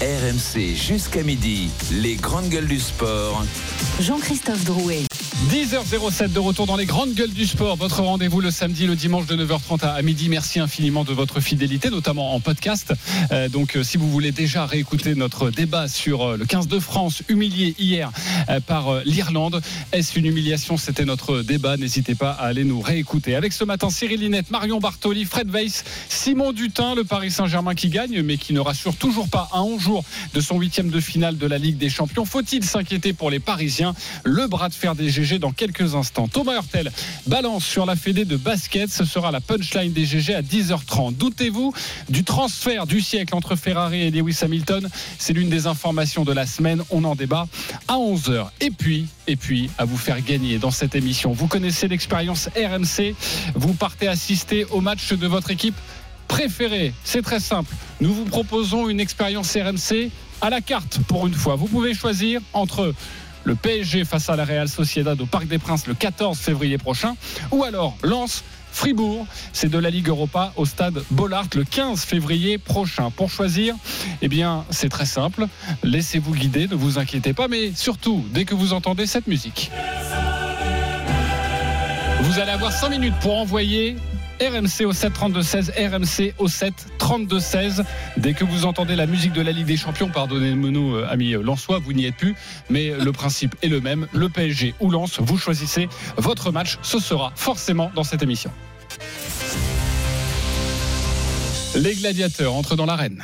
RMC jusqu'à midi, les grandes gueules du sport. Jean-Christophe Drouet. 10h07 de retour dans les grandes gueules du sport. Votre rendez-vous le samedi, le dimanche de 9h30 à midi. Merci infiniment de votre fidélité, notamment en podcast. Euh, donc, euh, si vous voulez déjà réécouter notre débat sur euh, le 15 de France, humilié hier euh, par euh, l'Irlande, est-ce une humiliation? C'était notre débat. N'hésitez pas à aller nous réécouter. Avec ce matin, Cyril Linette, Marion Bartoli, Fred Weiss, Simon Dutin, le Paris Saint-Germain qui gagne, mais qui ne rassure toujours pas à 11 de son huitième de finale de la Ligue des Champions. Faut-il s'inquiéter pour les Parisiens? Le bras de fer des GG dans quelques instants. Thomas Hurtel balance sur la fédé de basket. Ce sera la punchline des GG à 10h30. Doutez-vous du transfert du siècle entre Ferrari et Lewis Hamilton? C'est l'une des informations de la semaine. On en débat à 11h. Et puis, et puis, à vous faire gagner dans cette émission. Vous connaissez l'expérience RMC. Vous partez assister au match de votre équipe? Préférée. C'est très simple. Nous vous proposons une expérience RMC à la carte pour une fois. Vous pouvez choisir entre le PSG face à la Real Sociedad au Parc des Princes le 14 février prochain, ou alors Lens. Fribourg, c'est de la Ligue Europa au stade Bollard le 15 février prochain. Pour choisir, eh bien, c'est très simple. Laissez-vous guider, ne vous inquiétez pas, mais surtout, dès que vous entendez cette musique, vous allez avoir 5 minutes pour envoyer RMC au 7 32 16, RMC au 7 32 16. Dès que vous entendez la musique de la Ligue des Champions, pardonnez-nous, euh, amis Lensois, vous n'y êtes plus, mais le principe est le même. Le PSG ou Lens, vous choisissez votre match. Ce sera forcément dans cette émission. Les gladiateurs entrent dans l'arène.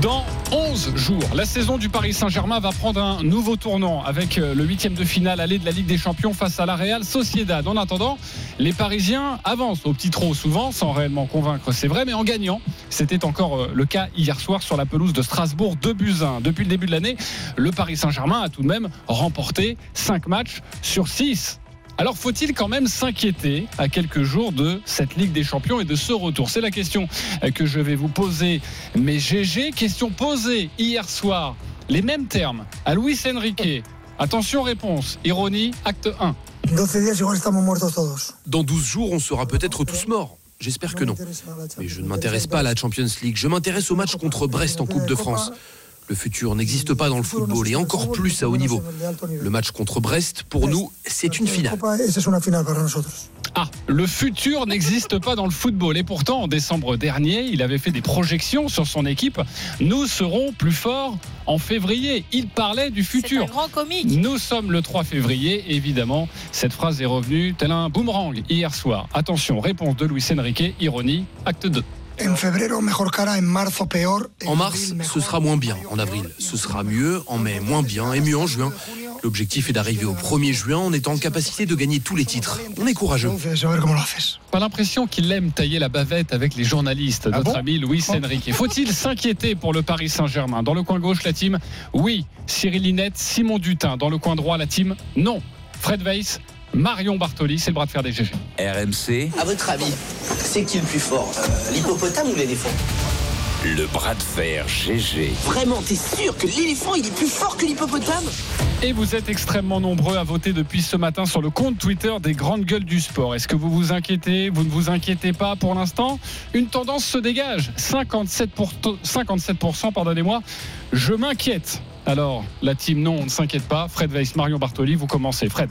Dans 11 jours, la saison du Paris Saint-Germain va prendre un nouveau tournant avec euh, le huitième de finale aller de la Ligue des Champions face à la Real Sociedad. En attendant, les Parisiens avancent au petit trot souvent, sans réellement convaincre, c'est vrai, mais en gagnant. C'était encore euh, le cas hier soir sur la pelouse de Strasbourg, 2 buts 1. Depuis le début de l'année, le Paris Saint-Germain a tout de même remporté 5 matchs sur 6. Alors faut-il quand même s'inquiéter à quelques jours de cette Ligue des Champions et de ce retour? C'est la question que je vais vous poser. Mais GG, question posée hier soir, les mêmes termes à Luis Enrique. Attention réponse, ironie, acte 1. Dans 12 jours, on sera peut-être tous morts. J'espère que non. Mais je ne m'intéresse pas à la Champions League. Je m'intéresse au match contre Brest en Coupe de France. Le futur n'existe pas dans le football et encore plus à haut niveau. Le match contre Brest, pour nous, c'est une finale. Ah, le futur n'existe pas dans le football. Et pourtant, en décembre dernier, il avait fait des projections sur son équipe. Nous serons plus forts en février. Il parlait du futur. un grand comique. Nous sommes le 3 février. Évidemment, cette phrase est revenue tel un boomerang hier soir. Attention, réponse de Luis Enrique, ironie, acte 2. En mars, ce sera moins bien. En avril, ce sera mieux. En mai, moins bien. Et mieux en juin. L'objectif est d'arriver au 1er juin en étant en capacité de gagner tous les titres. On est courageux. Pas l'impression qu'il aime tailler la bavette avec les journalistes, notre ami Luis Enrique. Faut-il s'inquiéter pour le Paris Saint-Germain? Dans le coin gauche, la team, oui. Cyril Linette, Simon Dutin. Dans le coin droit, la team, non. Fred Weiss, Marion Bartoli, c'est le bras de fer des GG. RMC, À votre avis, c'est qui le plus fort? Euh, L'hippopotame ou l'éléphant? Le bras de fer GG. Vraiment, t'es sûr que l'éléphant il est plus fort que l'hippopotame? Et vous êtes extrêmement nombreux à voter depuis ce matin sur le compte Twitter des grandes gueules du sport. Est-ce que vous vous inquiétez? Vous ne vous inquiétez pas pour l'instant? Une tendance se dégage. 57%, 57% pardonnez-moi. Je m'inquiète. Alors, la team non, on ne s'inquiète pas. Fred Weiss, Marion Bartoli, vous commencez. Fred.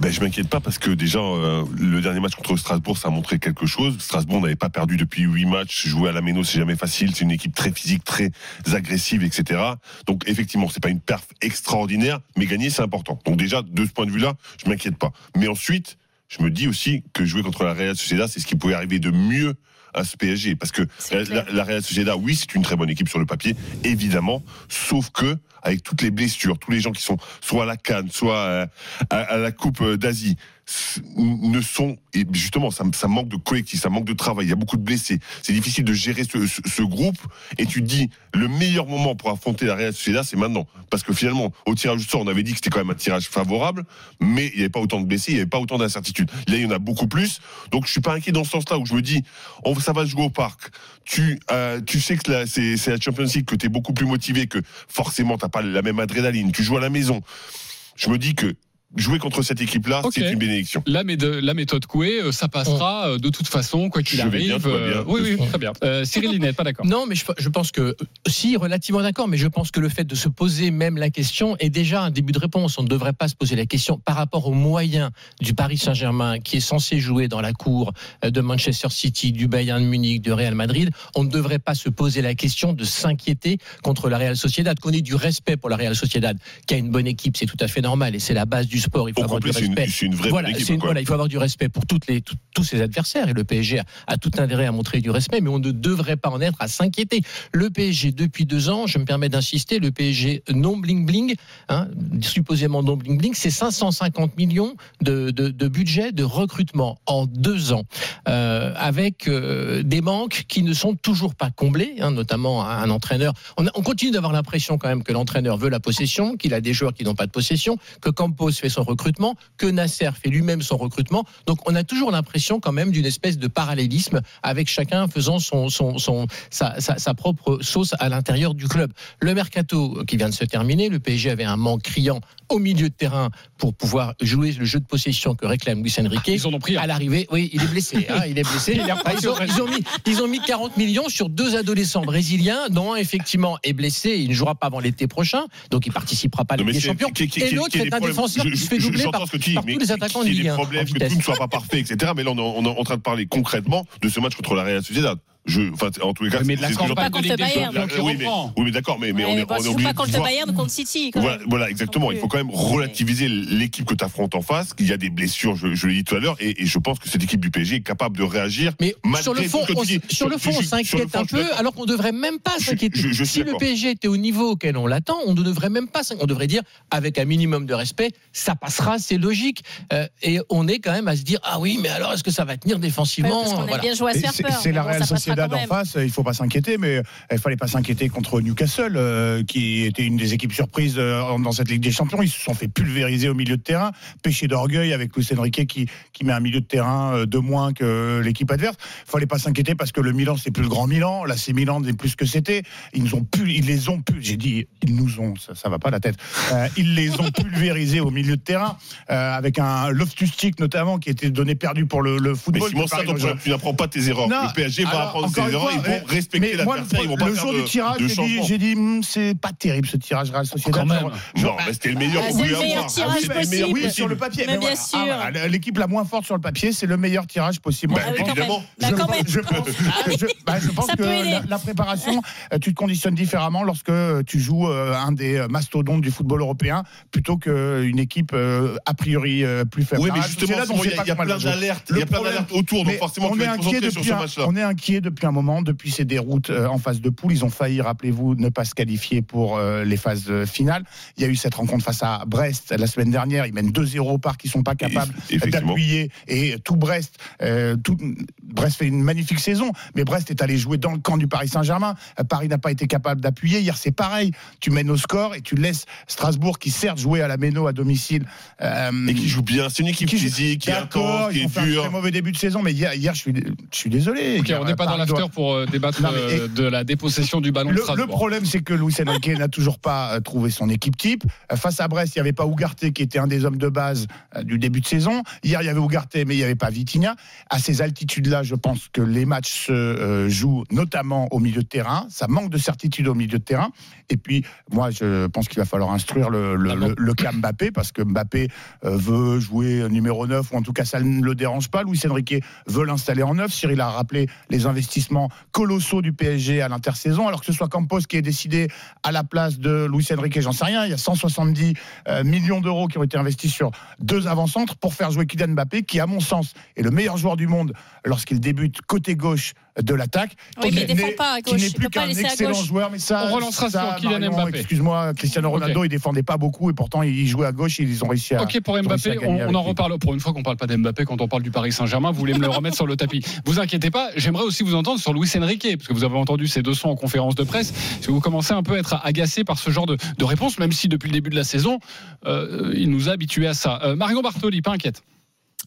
Ben, je m'inquiète pas parce que déjà euh, le dernier match contre Strasbourg ça a montré quelque chose. Strasbourg n'avait pas perdu depuis huit matchs. Jouer à la Méno c'est jamais facile. C'est une équipe très physique, très agressive, etc. Donc effectivement c'est pas une perf extraordinaire, mais gagner c'est important. Donc déjà de ce point de vue-là, je m'inquiète pas. Mais ensuite, je me dis aussi que jouer contre la Real Sociedad c'est ce qui pouvait arriver de mieux à ce PSG parce que la, la, la Real Sociedad oui c'est une très bonne équipe sur le papier évidemment sauf que avec toutes les blessures tous les gens qui sont soit à la Cannes soit à, à- à la Coupe d'Asie. s- ne sont et justement ça, ça manque de collectif, ça manque de travail. Il y a beaucoup de blessés. C'est difficile de gérer ce, groupe. Et tu dis le meilleur moment pour affronter la Real Sociedad, c'est maintenant, parce que finalement au tirage au sort, on avait dit que c'était quand même un tirage favorable, mais il n'y avait pas autant de blessés, il n'y avait pas autant d'incertitudes. Là, il y en a beaucoup plus. Donc je suis pas inquiet dans ce sens-là où je me dis on, ça va jouer au parc. Tu, euh, tu sais que c'est la Champions League, que tu es beaucoup plus motivé, que forcément t'as pas la même adrénaline. Tu joues à la maison. Je me dis que jouer contre cette équipe-là, c'est une bénédiction. La, méthode Coué, euh, ça passera euh, de toute façon, quoi qu'il bien, arrive. tout va euh, bien. oui, oui, très bien. Euh, Cyril Linette, pas d'accord. Non, mais je, je pense que, si, relativement d'accord, mais je pense que le fait de se poser même la question est déjà un début de réponse. On ne devrait pas se poser la question par rapport aux moyens du Paris Saint-Germain qui est censé jouer dans la cour de Manchester City, du Bayern de Munich, du Real Madrid. On ne devrait pas se poser la question de s'inquiéter contre la Real Sociedad, qu'on ait du respect pour la Real Sociedad, qui a une bonne équipe, c'est tout à fait normal et c'est la base du sport. Il faut Au avoir du respect. c'est une vraie Voilà, équipe. une- il faut avoir du respect pour toutes les, tout- tous ses adversaires et le PSG a, a tout intérêt à montrer du respect, mais on ne devrait pas en être à s'inquiéter. Le PSG, depuis deux ans, je me permets d'insister, le PSG non bling bling, hein, supposément non bling bling, c'est 550 millions de, de, de budget de recrutement en deux ans, euh, avec euh, des manques qui ne sont toujours pas comblés, hein, notamment un, entraîneur. On continue d'avoir l'impression quand même que l'entraîneur veut la possession, qu'il a des joueurs qui n'ont pas de possession, que Campos fait son recrutement, que Nasser fait lui-même son recrutement. Donc on a toujours l'impression quand même d'une espèce de parallélisme avec chacun faisant son, son, son, sa, sa, sa propre sauce à l'intérieur du club. Le mercato qui vient de se terminer, le PSG avait un manque criant au milieu de terrain pour pouvoir jouer le jeu de possession que réclame Luis Enrique. Ils en ont pris un. À l'arrivée, oui, il est blessé. hein, il est blessé. Il est Ah, ils, ont, ils ont mis, ils ont mis 40 millions sur deux adolescents brésiliens, dont un effectivement est blessé. Il ne jouera pas avant l'été prochain, donc il participera pas à la des Champions. qui- qui- Et l'autre est des un défenseur Je- qui se fait doubler par, ce que tu dis, par mais tous les attaquants de Ligue des 1 en problèmes, que tout ne soit pas parfait, etc. Mais là, est, on est en train de parler concrètement de ce match contre la Real Sociedad. Je, enfin, en tous les cas, Mais de la campagne Ligue des Bayern. Qui Oui, mais, oui, mais d'accord, mais, mais on est, on est obligé pas contre le Bayern contre City. quand Voilà, même. voilà, exactement. Il faut quand même relativiser l'équipe que tu affrontes en face. Il y a des blessures, je, je l'ai dit tout à l'heure, et, et je pense que cette équipe du PSG est capable de réagir. Mais malgré sur le tout fond, ce que on, tu dis. sur le fond, on s'inquiète un peu, alors qu'on devrait même pas s'inquiéter. Si le. PSG était au niveau auquel on l'attend, on ne devrait même pas s'inquiéter. On devrait dire, avec un minimum de respect, ça passera, c'est logique. Euh, et on est quand même à se dire, ah oui, mais alors est-ce que ça va tenir Ouais, défensivement C'est peur. c'est mais la passera Sociedad quand en même. face, il faut pas s'inquiéter, mais il fallait pas s'inquiéter contre Newcastle, euh, qui était une des équipes surprises euh, dans cette Ligue des Champions. Ils se sont fait pulvériser au milieu de terrain, péché d'orgueil avec Luis Enrique qui, qui met un milieu de terrain euh, de moins que l'équipe adverse. Il fallait pas s'inquiéter parce que le Milan, c'est plus le grand Milan. Là, c'est Milan n'est plus ce que c'était. Ils nous ont pu, ils les ont pu. J'ai dit, ils nous ont, ça, ça va pas la tête. Euh, ils les ont pulvérisés au milieu de terrain euh, avec un Loftus-Cheek notamment qui était donné perdu pour le, le Mais football. Simon, ça, donc, Saint-Germain. tu n'apprends pas tes erreurs. Non, le PSG va apprendre encore ses une erreurs, fois, ils vont respecter le, ils vont pas le faire jour de, du tirage, j'ai dit, changement. j'ai dit, hum, c'est pas terrible ce tirage Real Sociedad. Quand même. Genre- Non, c'était le meilleur Ah, qu'on c'est pouvait le meilleur avoir. Ah, c'était le meilleur possible. oui, sur le papier. Mais bien sûr. Ah, voilà, L'équipe la moins forte sur le papier, c'est le meilleur tirage possible. Évidemment. je, pense- pense, pense que la, la préparation, euh, tu te conditionnes différemment lorsque euh, tu joues euh, un des mastodontes du football européen plutôt qu'une équipe a priori plus faible. Oui, La mais justement, il y a, plein d'alertes, il Le y a plein problème- d'alertes autour, donc forcément, on tu est vas te inquiet concentrer sur ce match-là. On est inquiet depuis un moment, depuis ces déroutes euh, en phase de poule. Ils ont failli, rappelez-vous, ne pas se qualifier pour euh, les phases euh, finales. Il y a eu cette rencontre face à Brest la semaine dernière. Ils mènent 2-0 au parc. Ils sont pas capables d'appuyer. Et tout Brest, euh, tout, Brest fait une magnifique saison, mais Brest est allé jouer dans le camp du Paris Saint-Germain. Euh, Paris n'a pas été capable d'appuyer. Hier, c'est pareil. Tu mènes au score et tu laisses Strasbourg, qui certes jouait à la Méno à domicile, euh, Et qui joue bien. C'est une équipe qui joue- physique, qui est intense, qui est fait un très dure. mauvais début de saison, mais hier, hier je, suis, je suis désolé. Hier, on n'est pas dans Paris l'after pour euh, débattre Non, mais- euh, de la dépossession du ballon de Le, problème, c'est que Luis Enrique n'a toujours pas euh, trouvé son équipe type. Face à Brest, il n'y avait pas Ougarté qui était un des hommes de base du début de saison. Hier, il y avait Ougarté, mais il n'y avait pas Vitinha. À ces altitudes-là, je pense que les matchs se jouent notamment au milieu de terrain. Ça manque de certitude au milieu de terrain. Et puis, moi, je pense qu'il va falloir instruire le, le, Ah bon le- cas Mbappé, parce que Mbappé veut jouer numéro 9, ou en tout cas, ça ne le dérange pas. Luis Enrique veut l'installer en 9. Cyril a rappelé les investissements colossaux du PSG à l'intersaison, alors que ce soit Campos qui est décidé à la place de Luis Enrique, j'en sais rien. Il y a 170 euh, millions d'euros qui ont été investis sur deux avant-centres pour faire jouer Kylian Mbappé, qui, à mon sens, est le meilleur joueur du monde lorsqu'il qu'il débute côté gauche de l'attaque. Oui, mais il Qui défend n'est- pas à Qui gauche. n'est Il plus peut pas qu'un laisser à excellent gauche. joueur, mais ça. On relancera ça, sur Kylian Marion, Mbappé. Excuse-moi, Cristiano Ronaldo, il défendait pas beaucoup et pourtant il jouait à gauche. Ils ont réussi à. Ok pour Mbappé, on, en reparle pour une fois qu'on parle pas d'Mbappé quand on parle du Paris Saint-Germain. Vous voulez me le remettre sur le tapis Vous inquiétez pas, j'aimerais aussi vous entendre sur Luis Enrique parce que vous avez entendu ces deux sons en conférence de presse. Si vous commencez un peu à être agacé par ce genre de, de réponse, même si depuis le début de la saison, euh, il nous a habitués à ça. Euh, Marion Bartoli, pas inquiète.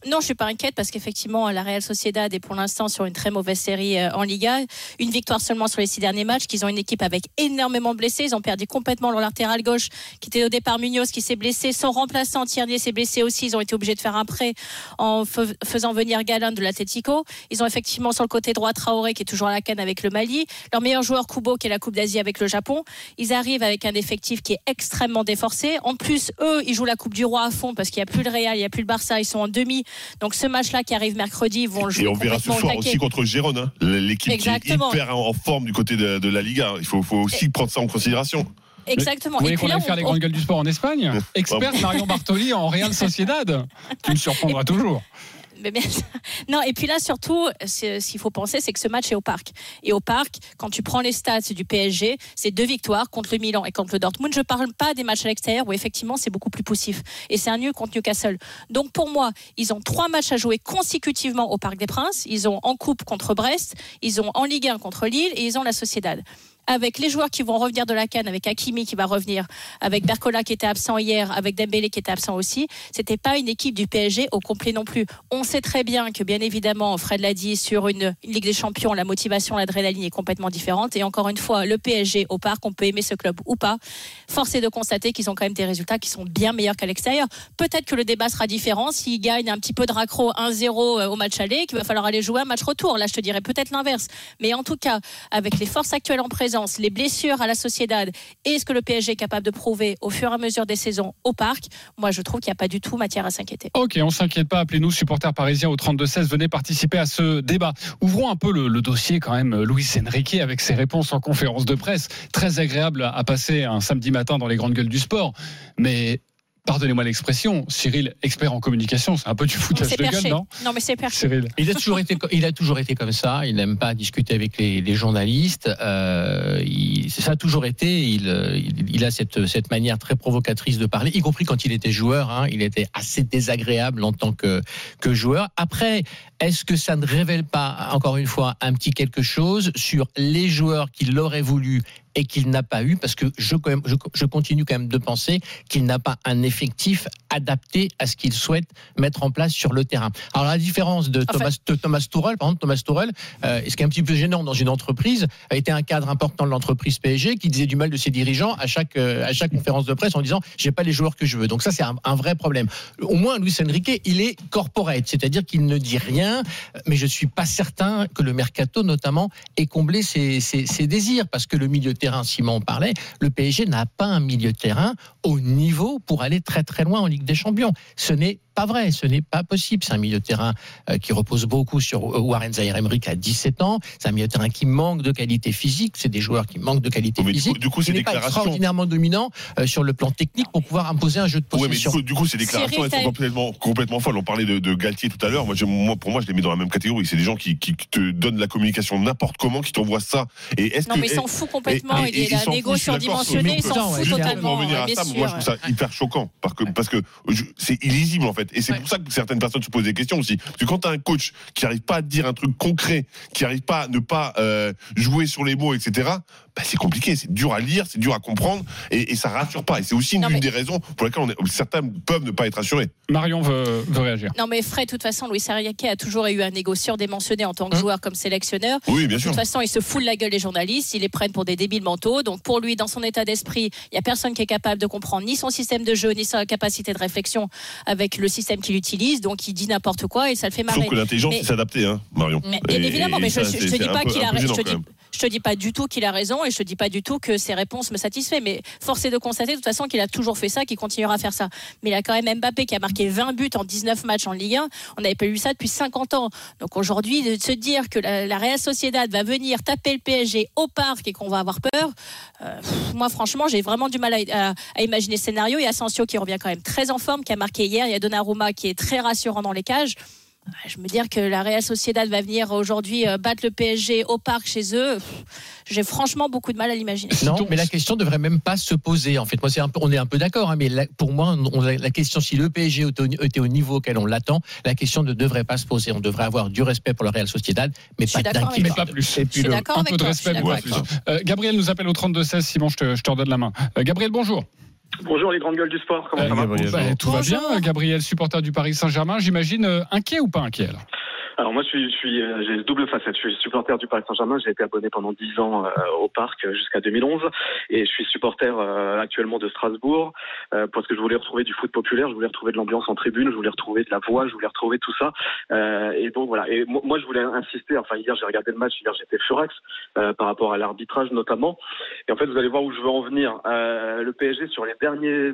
Non, je suis pas inquiète parce qu'effectivement, la Real Sociedad est pour l'instant sur une très mauvaise série euh, en Liga. Une victoire seulement sur les six derniers matchs. Qu'ils ont une équipe avec énormément de blessés. Ils ont perdu complètement leur latéral gauche, qui était au départ Munoz, qui s'est blessé. Son remplaçant Tierney s'est blessé aussi. Ils ont été obligés de faire un prêt en faisant venir Galan de l'Atlético. Ils ont effectivement sur le côté droit Traoré, qui est toujours à la canne avec le Mali. Leur meilleur joueur Kubo, qui est la Coupe d'Asie avec le Japon. Ils arrivent avec un effectif qui est extrêmement déforcé. En plus, eux, ils jouent la Coupe du Roi à fond parce qu'il n'y a plus le Real, il n'y a plus le Barça. Ils sont en demi. Donc ce match-là qui arrive mercredi, ils vont le jouer Et on verra ce soir aussi contre Gérone, hein, l'équipe qui est hyper en forme du côté de, de la Liga. Il faut, faut aussi prendre ça en considération. Exactement. Vous voulez qu'on aille faire on- les grandes gueules du sport en Espagne Experte Marion Bartoli en Real Sociedad. Tu me surprendras toujours. Mais bien. Non, et puis là, surtout, ce qu'il faut penser, c'est que ce match est au parc. Et au parc, quand tu prends les stats du PSG, c'est deux victoires contre le Milan et contre le Dortmund. Je ne parle pas des matchs à l'extérieur où effectivement c'est beaucoup plus poussif. Et c'est un nul contre Newcastle. Donc pour moi, ils ont trois matchs à jouer consécutivement au Parc des Princes. Ils ont en Coupe contre Brest, ils ont en Ligue 1 contre Lille et ils ont la Sociedad. Avec les joueurs qui vont revenir de la canne, avec Hakimi qui va revenir, avec Bercola qui était absent hier, avec Dembélé qui était absent aussi, c'était pas une équipe du PSG au complet non plus. On sait très bien que bien évidemment, Fred l'a dit, sur une, Ligue des Champions, la motivation, l'adrénaline est complètement différente. Et encore une fois, le PSG au parc, on peut aimer ce club ou pas. Force est de constater qu'ils ont quand même des résultats qui sont bien meilleurs qu'à l'extérieur. Peut-être que le débat sera différent s'ils gagnent un petit peu de raccro 1-0 au match aller, qu'il va falloir aller jouer un match retour. Là, je te dirais peut-être l'inverse. Mais en tout cas, avec les forces actuelles en présence, les blessures à la Sociedad et ce que le PSG est capable de prouver au fur et à mesure des saisons au parc, moi je trouve qu'il n'y a pas du tout matière à s'inquiéter. Ok, on s'inquiète pas. Appelez-nous, supporters parisiens au 32-16. Venez participer à ce débat. Ouvrons un peu le, le dossier quand même. Louis Enrique avec ses réponses en conférence de presse. Très agréable à passer un samedi matin dans les grandes gueules du sport. Mais pardonnez-moi l'expression, Cyril, expert en communication, c'est un peu du foutage C'est de gueule, perché. non Non, mais c'est perché. Cyril. Il a toujours été, il a toujours été comme ça. Il n'aime pas discuter avec les, les journalistes. Euh, il- ça a toujours été. Il, il, il a cette, cette manière très provocatrice de parler, y compris quand il était joueur. hein. il était assez désagréable en tant que, que joueur. Après, est-ce que ça ne révèle pas, encore une fois, un petit quelque chose sur les joueurs qu'il aurait voulu et qu'il n'a pas eu, parce que je, quand même, je, je continue quand même de penser qu'il n'a pas un effectif adapté à ce qu'il souhaite mettre en place sur le terrain. Alors la différence de Thomas, de Thomas Tuchel, par exemple, Thomas Tuchel, euh, ce qui est un petit peu gênant dans une entreprise, a été un cadre important de l'entreprise PSG qui disait du mal de ses dirigeants à chaque euh, à chaque conférence de presse en disant j'ai pas les joueurs que je veux. Donc ça c'est un, un vrai problème. Au moins Luis Enrique, il est corporate, c'est-à-dire qu'il ne dit rien, mais je suis pas certain que le mercato notamment ait comblé ses désirs parce que le milieu de terrain, Simon en parlait, le PSG n'a pas un milieu de terrain au niveau pour aller très très loin en Ligue des Champions. Ce n'est pas vrai, ce n'est pas possible. C'est un milieu de terrain euh, qui repose beaucoup sur euh, Warren Zaïre-Emery qui a 17 ans. C'est un milieu de terrain qui manque de qualité physique. C'est des joueurs qui manquent de qualité Mais du coup- physique. du coup, qui ces n'est pas déclarations- extraordinairement dominant euh, sur le plan technique pour pouvoir imposer un jeu de Oui, mais du possession. coup, du coup, ces déclarations, elles sont complètement, complètement folles. On parlait de, de Galtier tout à l'heure. Moi, pour moi, je les mets dans la même catégorie. C'est des gens qui, qui te donnent la communication n'importe comment, qui t'envoient ça. Et est-ce Non, que mais s'en fout complètement. et- il et- est il s'en négo mais s'en ouais, fout pour Pour totalement. en revenir à ça, moi je trouve ça hyper choquant parce que parce que je- c'est illisible en fait et c'est pour ça que certaines personnes se posent des questions aussi parce que quand tu as un coach qui arrive pas à te dire un truc concret qui arrive pas à ne pas euh, jouer sur les mots etc bah, c'est compliqué c'est dur à lire c'est dur à comprendre et, et ça rassure pas et c'est aussi une, Non, mais- des raisons pour lesquelles on est- certains peuvent ne pas être rassurés Marion veut, veut réagir. Non, mais Fred, de toute façon, Luis Enrique a toujours eu un égo surdimensionné en tant que Hum. joueur comme sélectionneur. oui bien De sûr toute façon, il se fout de la gueule des journalistes, ils les prennent pour des débiles mentaux. Donc pour lui, dans son état d'esprit, il y a personne qui est capable de comprendre ni son système de jeu, ni sa capacité de réflexion avec le système qu'il utilise. Donc il dit n'importe quoi et ça le fait marrer. sauf que l'intelligence c'est s'adapter hein Marion Mais Et- évidemment, et mais je, ça, je, te dis pas qu'il a raison. Je te dis, pas du tout qu'il a raison et je te dis pas du tout que ses réponses me satisfait. Mais force est de constater de toute façon qu'il a toujours fait ça, qu'il continuera à faire ça. Mais il a quand même Mbappé qui a marqué 20 buts en 19 matchs en Ligue 1. On n'avait pas eu ça depuis 50 ans. Donc aujourd'hui, de se dire que la, la Real Sociedad va venir taper le PSG au parc et qu'on va avoir peur, euh, pff, moi franchement, j'ai vraiment du mal à, à- à imaginer ce scénario. Il y a Asensio qui revient quand même très en forme, qui a marqué hier. Il y a Donnarumma qui est très rassurant dans les cages. Je me dire que la Real Sociedad va venir aujourd'hui euh, battre le PSG au parc chez eux. J'ai franchement beaucoup de mal à l'imaginer. Non, mais la question devrait même pas se poser. En fait, moi, c'est un peu, on est un peu d'accord, hein, mais la- pour moi, on- la question si le PSG était au, niveau auquel on l'attend, la question ne devrait pas se poser. On devrait avoir du respect pour le Real Sociedad, mais pas avec Mais d'inquiétude. pas plus. Et puis suis le- Un avec peu de toi, je respect. suis d'accord mais avec pas toi. plus. Euh, Gabriel nous appelle au 32-16. Simon, je te, je te redonne la main. Euh, Gabriel, bonjour. Bonjour les grandes gueules du sport, comment Euh, ça va Gabriel. bah, tout va bien, Gabriel, supporter du Paris Saint-Germain. J'imagine euh, inquiet ou pas inquiet là Alors moi je suis, je suis euh, j'ai double facette. Je suis supporter du Paris Saint-Germain. J'ai été abonné pendant 10 ans euh, au parc euh, jusqu'à 2011 et je suis supporter actuellement de Strasbourg parce que je voulais retrouver du foot populaire, je voulais retrouver de l'ambiance en tribune, je voulais retrouver de la voix, je voulais retrouver tout ça. Et donc voilà. Et moi, je voulais insister. Enfin hier j'ai regardé le match, hier j'étais furax par rapport à l'arbitrage notamment. Et en fait vous allez voir où je veux en venir. Le PSG sur les derniers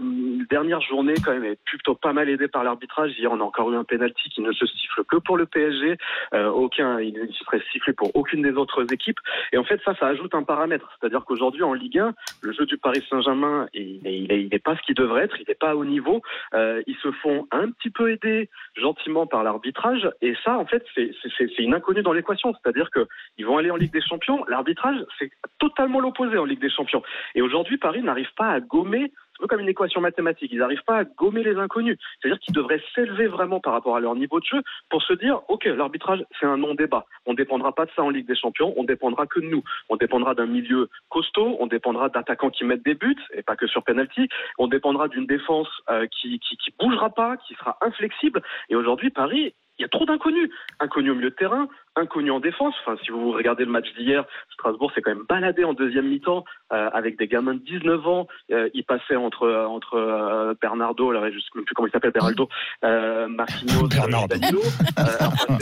dernières journées quand même est plutôt pas mal aidé par l'arbitrage. Hier on a encore eu un penalty qui ne se siffle que pour le PSG. Euh, aucun, il ne serait sifflé pour aucune des autres équipes. Et en fait, ça, ça ajoute un paramètre. C'est-à-dire qu'aujourd'hui, en Ligue 1, le jeu du Paris Saint-Germain, il n'est pas ce qu'il devrait être, il n'est pas haut niveau. Euh, ils se font un petit peu aider gentiment par l'arbitrage. Et ça, en fait, c'est une inconnue dans l'équation. C'est-à-dire qu'ils vont aller en Ligue des Champions. L'arbitrage, c'est totalement l'opposé en Ligue des Champions. Et aujourd'hui, Paris n'arrive pas à gommer peu comme une équation mathématique. Ils n'arrivent pas à gommer les inconnus. C'est-à-dire qu'ils devraient s'élever vraiment par rapport à leur niveau de jeu pour se dire, OK, l'arbitrage, c'est un non-débat. On ne dépendra pas de ça en Ligue des Champions. On dépendra que de nous. On dépendra d'un milieu costaud. On dépendra d'attaquants qui mettent des buts et pas que sur penalty. On dépendra d'une défense euh, qui, qui, qui bougera pas, qui sera inflexible. Et aujourd'hui, Paris, il y a trop d'inconnus. Inconnus au milieu de terrain, inconnus en défense. Enfin, si vous regardez le match d'hier, Strasbourg s'est quand même baladé en deuxième mi-temps euh, avec des gamins de 19 ans. Euh, il passait entre entre euh, Bernardo, là, je sais même plus comment il s'appelle, Beraldo, euh, Marquinhos, Bernardo. Danilo. Euh, enfin,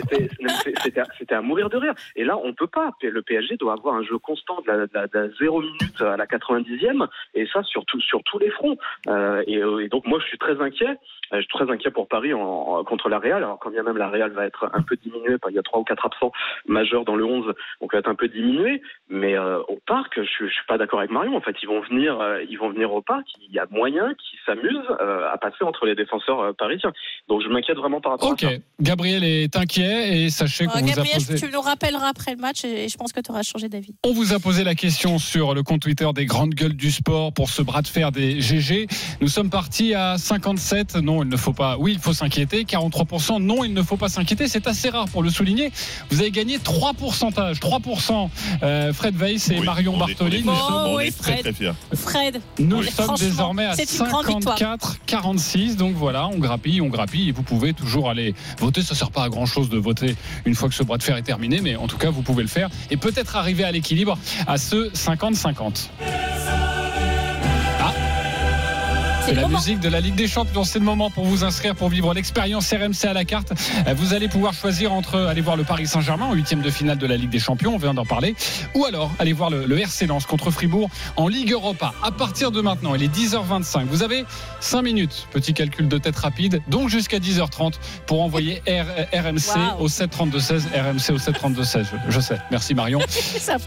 c'était- à mourir de rire. Et là, on peut pas. Le PSG doit avoir un jeu constant de la, de la- de la zéro minute à la 90e, et ça sur, tout- sur tous les fronts. Euh, et, et donc moi, je suis très inquiet. Euh, Je suis très inquiet pour Paris en, en- contre la Real. Alors quand bien même la Real va être un peu diminuée, il y a trois ou quatre absents majeurs dans le 11, donc va être un peu diminuée. Mais euh, au parc, je, suis- je suis pas d'accord avec Marion. En fait, ils vont venir, euh, ils vont venir au parc. Il y a moyen qu'ils s'amusent euh, à passer entre les défenseurs euh, parisiens. Donc je m'inquiète vraiment par rapport Ok, à ça. Gabriel est inquiet et sachez qu'on vous a Gabriel, posé. tu nous rappelleras après le match et je pense que tu auras changé d'avis. On vous a posé la question sur le compte Twitter des grandes gueules du sport pour ce bras de fer des GG. Nous sommes partis à 57. Non, il ne faut pas. Oui, il faut s'inquiéter. 43%. Non, il ne faut pas s'inquiéter. C'est assez rare pour le souligner. Vous avez gagné 3 pourcentages. 3%. Euh, Fred Weiss et Oui, Marion Bartoli. Nous sommes, Oh, oui, très Fred. très fiers. Fred, nous sommes désormais à c'est une grande victoire. 54, 46. Donc voilà, on grappille, on grappille. Et vous pouvez toujours aller voter. Ça sert pas à grand chose de voter une fois que ce bras de fer est terminé. Mais en tout cas, vous pouvez le faire. Et peut-être arriver à l'équilibre à ce 50-50. C'est la moment. musique de la Ligue des Champions. C'est le moment pour vous inscrire pour vivre l'expérience RMC à la carte. Euh, Vous allez pouvoir choisir entre aller voir le Paris Saint-Germain en huitième de finale de la Ligue des Champions, on vient d'en parler, ou alors aller voir le, le RC Lens contre Fribourg en Ligue Europa. À partir de maintenant, il est 10h25. Vous avez 5 minutes, petit calcul de tête rapide, donc jusqu'à 10h30 pour envoyer R- RMC Wow. au 732-16. RMC au 732-16. Je, je sais. Merci Marion.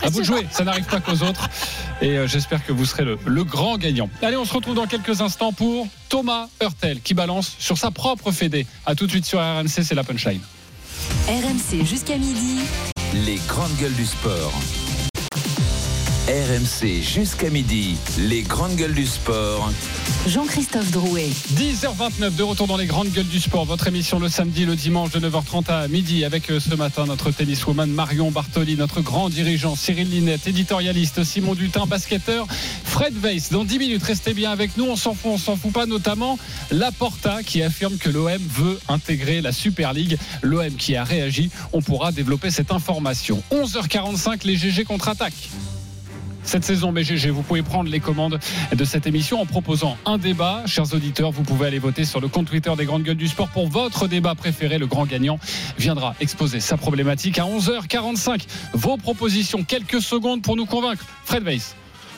À vous de jouer, ça n'arrive pas qu'aux autres. Et euh, j'espère que vous serez le, le grand gagnant. Allez, on se retrouve dans quelques instants pour Thomas Hurtel qui balance sur sa propre fédé. A tout de suite sur RMC, c'est la punchline. RMC jusqu'à midi. Les grandes gueules du sport. RMC jusqu'à midi. Les grandes gueules du sport. Jean-Christophe Drouet. 10h29 de retour dans les grandes gueules du sport. Votre émission le samedi, le dimanche de 9h30 à midi avec euh, ce matin notre tenniswoman Marion Bartoli, notre grand dirigeant Cyril Linette, éditorialiste Simon Dutin, basketteur Fred Weiss. Dans 10 minutes, restez bien avec nous. On s'en fout, on s'en fout pas, notamment Laporta qui affirme que l'OM veut intégrer la Super League. L'OM qui a réagi. On pourra développer cette information. 11h45, les GG contre-attaque. Cette saison BGG, vous pouvez prendre les commandes de cette émission en proposant un débat. Chers auditeurs, vous pouvez aller voter sur le compte Twitter des Grandes Gueules du Sport pour votre débat préféré. Le grand gagnant viendra exposer sa problématique à 11h45. Vos propositions, quelques secondes pour nous convaincre. Fred Weiss.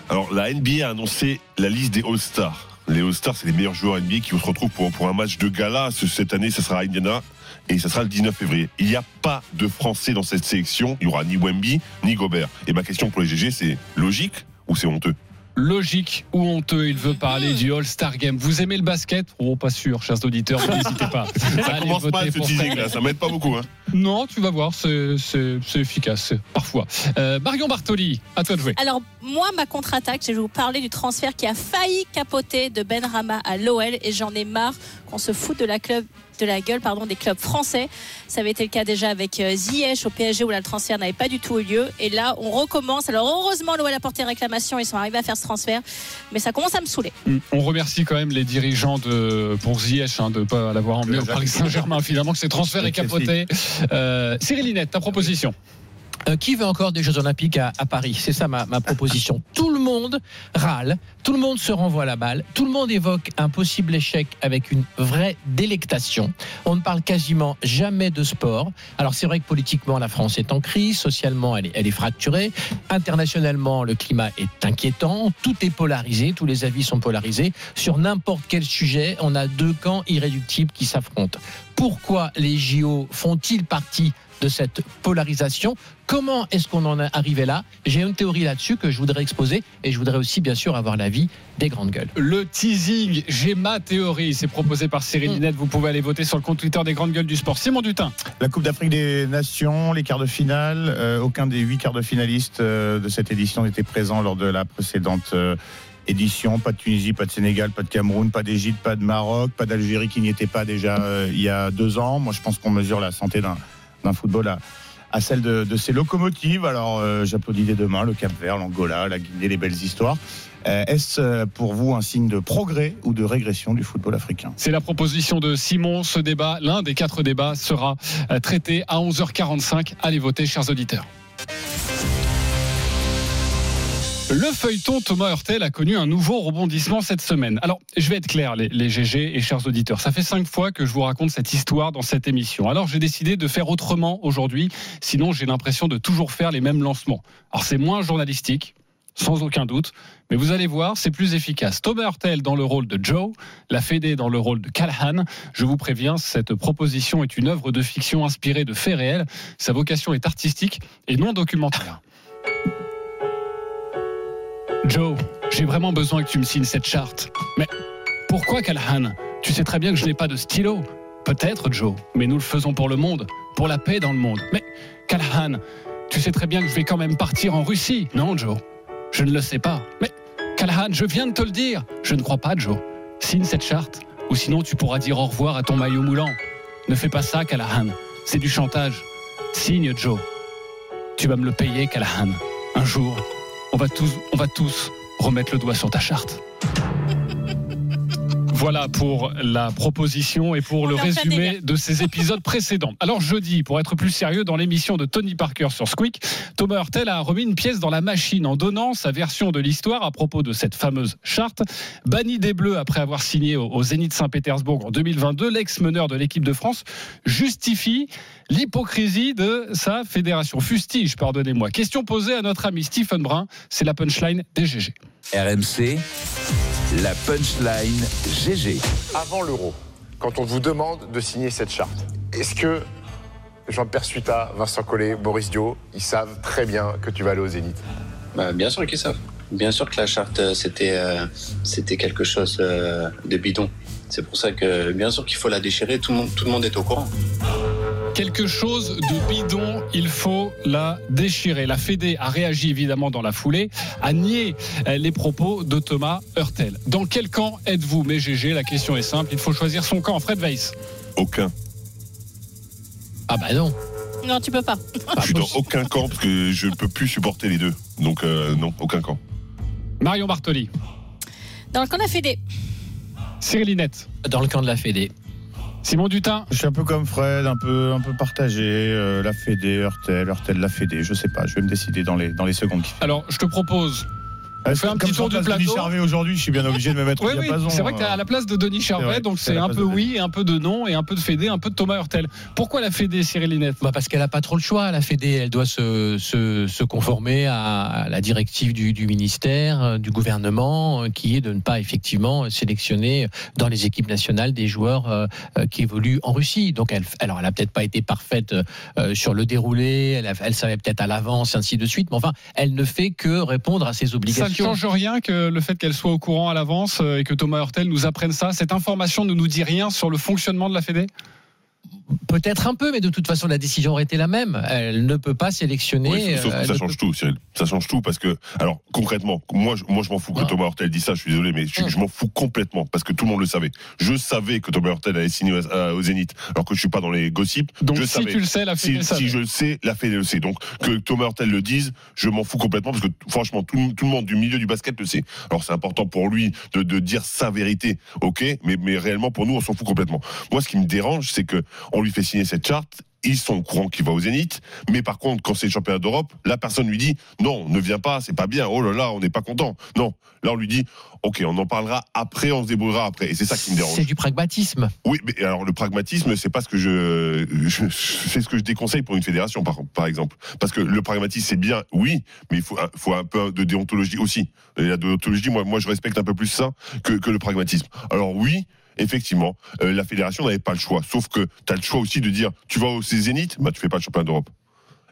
Alors, la NBA a annoncé la liste des All-Stars. Les All-Stars, c'est les meilleurs joueurs NBA qui se retrouvent pour, un match de gala. Ce- Cette année, ce sera Indiana et ce sera le 19 février. Il n'y a pas de Français dans cette sélection. Il n'y aura ni Wemby, ni Gobert. Et ma question pour les GG, c'est logique ou c'est honteux? Logique ou honteux. Il veut parler du All-Star Game. Vous aimez le basket? Oh, pas sûr, chers auditeurs, n'hésitez pas. Ça Allez commence mal ce teasing là, ça m'aide pas beaucoup. Hein. Non, tu vas voir, c'est efficace, parfois. Euh, Marion Bartoli, à toi de jouer. Alors, moi, ma contre-attaque, je vais vous parler du transfert qui a failli capoter de Ben Rama à l'OL et j'en ai marre qu'on se foute de la, club, de la gueule pardon, des clubs français. Ça avait été le cas déjà avec euh, Ziyech au PSG où là, le transfert n'avait pas du tout eu lieu. Et là, on recommence. Alors, heureusement, l'OL a porté réclamation, ils sont arrivés à faire ce transfert, mais ça commence à me saouler. Mm. On remercie quand même les dirigeants de pour Ziyech hein, de ne pas l'avoir emmené au Paris Saint-Germain. Finalement, que ces transferts est capoté. Euh, Cyril Linette, ta proposition. Euh, qui veut encore des Jeux Olympiques à, à Paris? C'est ça ma, ma proposition. Tout le monde râle, tout le monde se renvoie la balle, tout le monde évoque un possible échec avec une vraie délectation. On ne parle quasiment jamais de sport. Alors c'est vrai que politiquement la France est en crise, socialement elle est, elle est fracturée, internationalement le climat est inquiétant, tout est polarisé, tous les avis sont polarisés. Sur n'importe quel sujet, on a deux camps irréductibles qui s'affrontent. Pourquoi les JO font-ils partie de cette polarisation. Comment est-ce qu'on en est arrivé là? J'ai une théorie là-dessus que je voudrais exposer et je voudrais aussi bien sûr avoir l'avis des grandes gueules. Le teasing, j'ai ma théorie, c'est proposé par Cyril Mm. Linette. Vous pouvez aller voter sur le compte Twitter des grandes gueules du sport. Simon Dutin. La Coupe d'Afrique des Nations, les quarts de finale, euh, aucun des huit quarts de finalistes euh, de cette édition n'était présent lors de la précédente euh, édition. Pas de Tunisie, pas de Sénégal, pas de Cameroun, pas d'Égypte, pas de Maroc, pas d'Algérie qui n'y était pas déjà euh, il y a deux ans. Moi, je pense qu'on mesure la santé d'un d'un football à, celle de, de ses locomotives. Alors, euh, j'applaudis dès demain le Cap Vert, l'Angola, la Guinée, les belles histoires. Euh, Est-ce euh, pour vous un signe de progrès ou de régression du football africain? C'est la proposition de Simon. Ce débat, l'un des quatre débats, sera traité à 11h45. Allez voter, chers auditeurs. Le feuilleton Thomas Hurtel a connu un nouveau rebondissement cette semaine. Alors, je vais être clair, les, GG et chers auditeurs. Ça fait cinq fois que je vous raconte cette histoire dans cette émission. Alors, j'ai décidé de faire autrement aujourd'hui. Sinon, j'ai l'impression de toujours faire les mêmes lancements. Alors, c'est moins journalistique, sans aucun doute. Mais vous allez voir, c'est plus efficace. Thomas Hurtel dans le rôle de Joe, la Fédé dans le rôle de Callahan. Je vous préviens, cette proposition est une œuvre de fiction inspirée de faits réels. Sa vocation est artistique et non documentaire. Joe, j'ai vraiment besoin que tu me signes cette charte. Mais pourquoi Callahan Tu sais très bien que je n'ai pas de stylo. Peut-être, Joe, mais nous le faisons pour le monde, pour la paix dans le monde. Mais Callahan, tu sais très bien que je vais quand même partir en Russie, non, Joe Je ne le sais pas. Mais Callahan, je viens de te le dire. Je ne crois pas, Joe. Signe cette charte, ou sinon tu pourras dire au revoir à ton maillot moulant. Ne fais pas ça, Callahan. C'est du chantage. Signe, Joe. Tu vas me le payer, Callahan. Un jour, on va tous, on va tous remettre le doigt sur ta charte. Voilà pour la proposition et pour le résumé de ces épisodes précédents. Alors jeudi, pour être plus sérieux, dans l'émission de Tony Parker sur Squeak, Thomas Hurtel a remis une pièce dans la machine en donnant sa version de l'histoire à propos de cette fameuse charte. Banni des Bleus après avoir signé au au Zénith Saint-Pétersbourg en 2022, l'ex-meneur de l'équipe de France justifie l'hypocrisie de sa fédération. Fustige, pardonnez-moi. Question posée à notre ami Stephen Brun, c'est la punchline des GG. RMC, la punchline GG. Avant l'euro, quand on vous demande de signer cette charte, est-ce que Jean-Pierre Suita, Vincent Collet, Boris Dio, ils savent très bien que tu vas aller au Zénith? Bah, bien sûr qu'ils savent. Bien sûr que la charte, euh, c'était euh, c'était quelque chose euh, de bidon. C'est pour ça que, bien sûr qu'il faut la déchirer, tout le monde, tout le monde est au courant. Quelque chose de bidon, il faut la déchirer. La Fédé a réagi évidemment dans la foulée, a nié euh, les propos de Thomas Hurtel. Dans quel camp êtes-vous, mes GG La question est simple, il faut choisir son camp. Fred Weiss. Aucun. Ah bah non. Non, tu peux pas. Je suis dans aucun camp parce que je ne peux plus supporter les deux. Donc euh, non, aucun camp. Marion Bartoli. Dans le camp de la Fédé. Cyril Linette. Dans le camp de la Fédé. Simon Dutin. Je suis un peu comme Fred, un peu, un peu partagé. euh, la Fédé, Hurtel, Hurtel, la Fédé. Je sais pas, je vais me décider dans les, dans les secondes qui. Alors, je te propose. Euh, fait un petit tour du Denis plateau. Charvet aujourd'hui, je suis bien obligé de me mettre Oui, au oui, diapason. c'est vrai que tu es à la place de Denis Charvet, vrai, donc c'est un peu de oui, un peu de non et un peu de Fédé, un peu de Thomas Hurtel. Pourquoi la Fédé, Cyril Linette Bah parce qu'elle n'a pas trop le choix. La Fédé, elle doit se, se, se conformer à la directive du, du ministère, euh, du gouvernement, euh, qui est de ne pas effectivement sélectionner dans les équipes nationales des joueurs euh, qui évoluent en Russie. Donc, elle, alors, elle a peut-être pas été parfaite euh, sur le déroulé. Elle, elle savait peut-être à l'avance, ainsi de suite. Mais enfin, elle ne fait que répondre à ses Ça, obligations. Ne change rien que le fait qu'elle soit au courant à l'avance euh, et que Thomas Hurtel nous apprenne ça. Cette information ne nous dit rien sur le fonctionnement de la Fédé? Peut-être un peu, mais de toute façon, la décision aurait été la même. Elle ne peut pas sélectionner. Oui, sauf euh, que ça ne change peut- tout, Cyril. Ça change tout parce que, alors concrètement, moi, je- moi je m'en fous que Thomas Hurtel dise ça. Je suis désolé, mais je, je m'en fous complètement parce que tout le monde le savait. Je savais que Thomas Hurtel allait signer au, au Zénith, alors que je suis pas dans les gossips. Donc, je si savais. tu le sais, la Fédé si, si je le sais, la Fédé le sait. Donc que Thomas Hurtel le dise, je m'en fous complètement parce que franchement, tout, le- tout le monde du milieu du basket le sait. Alors c'est important pour lui de, de dire sa vérité, ok, mais, mais réellement pour nous, on s'en fout complètement. Moi, ce qui me dérange, c'est que on lui fait signer cette charte. Ils sont au courant qu'il va au Zénith, mais par contre, quand c'est le championnat d'Europe, la personne lui dit non, ne viens pas, c'est pas bien. Oh là là, on n'est pas content. Non, là on lui dit ok, on en parlera après, on se débrouillera après, et c'est ça qui me dérange. C'est du pragmatisme. Oui, mais alors le pragmatisme, c'est pas ce que je, je- c'est ce que je déconseille pour une fédération, par, par exemple. Parce que le pragmatisme, c'est bien, oui, mais il faut, un- faut un peu de déontologie aussi. Et la déontologie, moi, moi, je respecte un peu plus ça que, que le pragmatisme. Alors oui. Effectivement, euh, la fédération n'avait pas le choix. Sauf que tu as le choix aussi de dire tu vas au Zénith, bah tu fais pas le championnat d'Europe.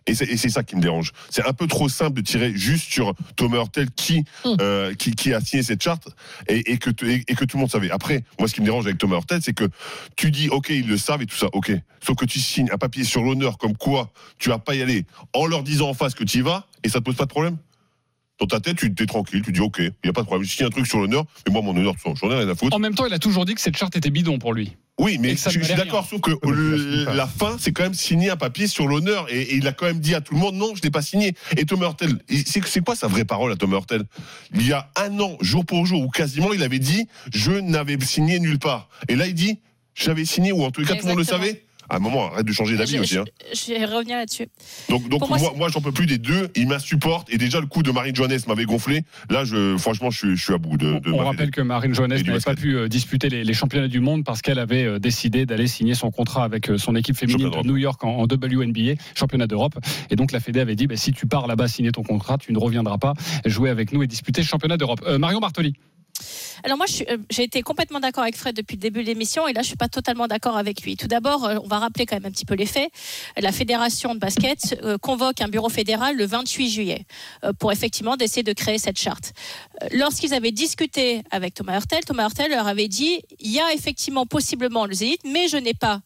Et c'est ça qui me dérange. C'est un peu trop simple de tirer juste sur Thomas Hurtel qui, euh, qui, qui a signé cette charte et, et que, et que tout le monde savait. Après, moi, ce qui me dérange avec Thomas Hurtel, c'est que tu dis, OK, ils le savent et tout ça, OK. Sauf que tu signes un papier sur l'honneur comme quoi tu vas pas y aller en leur disant en face que tu y vas et ça te pose pas de problème? Dans ta tête, tu es tranquille, tu dis, OK, il n'y a pas de problème. Je signe un truc sur l'honneur, mais moi, mon honneur, j'en ai rien à foutre. En même temps, il a toujours dit que cette charte était bidon pour lui. Oui, mais je, suis d'accord, sauf que le- la fin, c'est quand même signer un papier sur l'honneur. Et, et il a quand même dit à tout le monde, non, je n'ai pas signé. Et Thomas Hurtel, c'est quoi sa vraie parole à Thomas Hurtel? Il y a un an, jour pour jour, ou quasiment, il avait dit, je n'avais signé nulle part. Et là, il dit, j'avais signé, ou en tout cas, tout le monde le savait? À un moment, arrête de changer d'avis je, aussi. hein. je- vais revenir là-dessus. Donc, moi, moi, moi, j'en peux plus des deux. Il m'insupporte. Et déjà, le coup de Marine Joannès m'avait gonflé. Là, je, franchement, je suis, je suis à bout de, de On rappelle que Marine Johannes n'avait pas pu euh, disputer les, les championnats du monde parce qu'elle avait euh, décidé d'aller signer son contrat avec euh, son équipe féminine de New York en, en WNBA, championnat d'Europe. Et donc la Fédé avait dit bah, si tu pars là-bas signer ton contrat, tu ne reviendras pas jouer avec nous et disputer le championnat d'Europe. Euh, Marion Bartoli. Alors moi, euh, j'ai été complètement d'accord avec Fred depuis le début de l'émission et là, je suis pas totalement d'accord avec lui. Tout d'abord, euh, on va rappeler quand même un petit peu les faits. La fédération de basket euh, convoque un bureau fédéral le 28 juillet pour effectivement d'essayer de créer cette charte. Lorsqu'ils avaient discuté avec Thomas Hurtel, Thomas Hurtel leur avait dit il y a effectivement possiblement le Zénith, mais je n'ai pas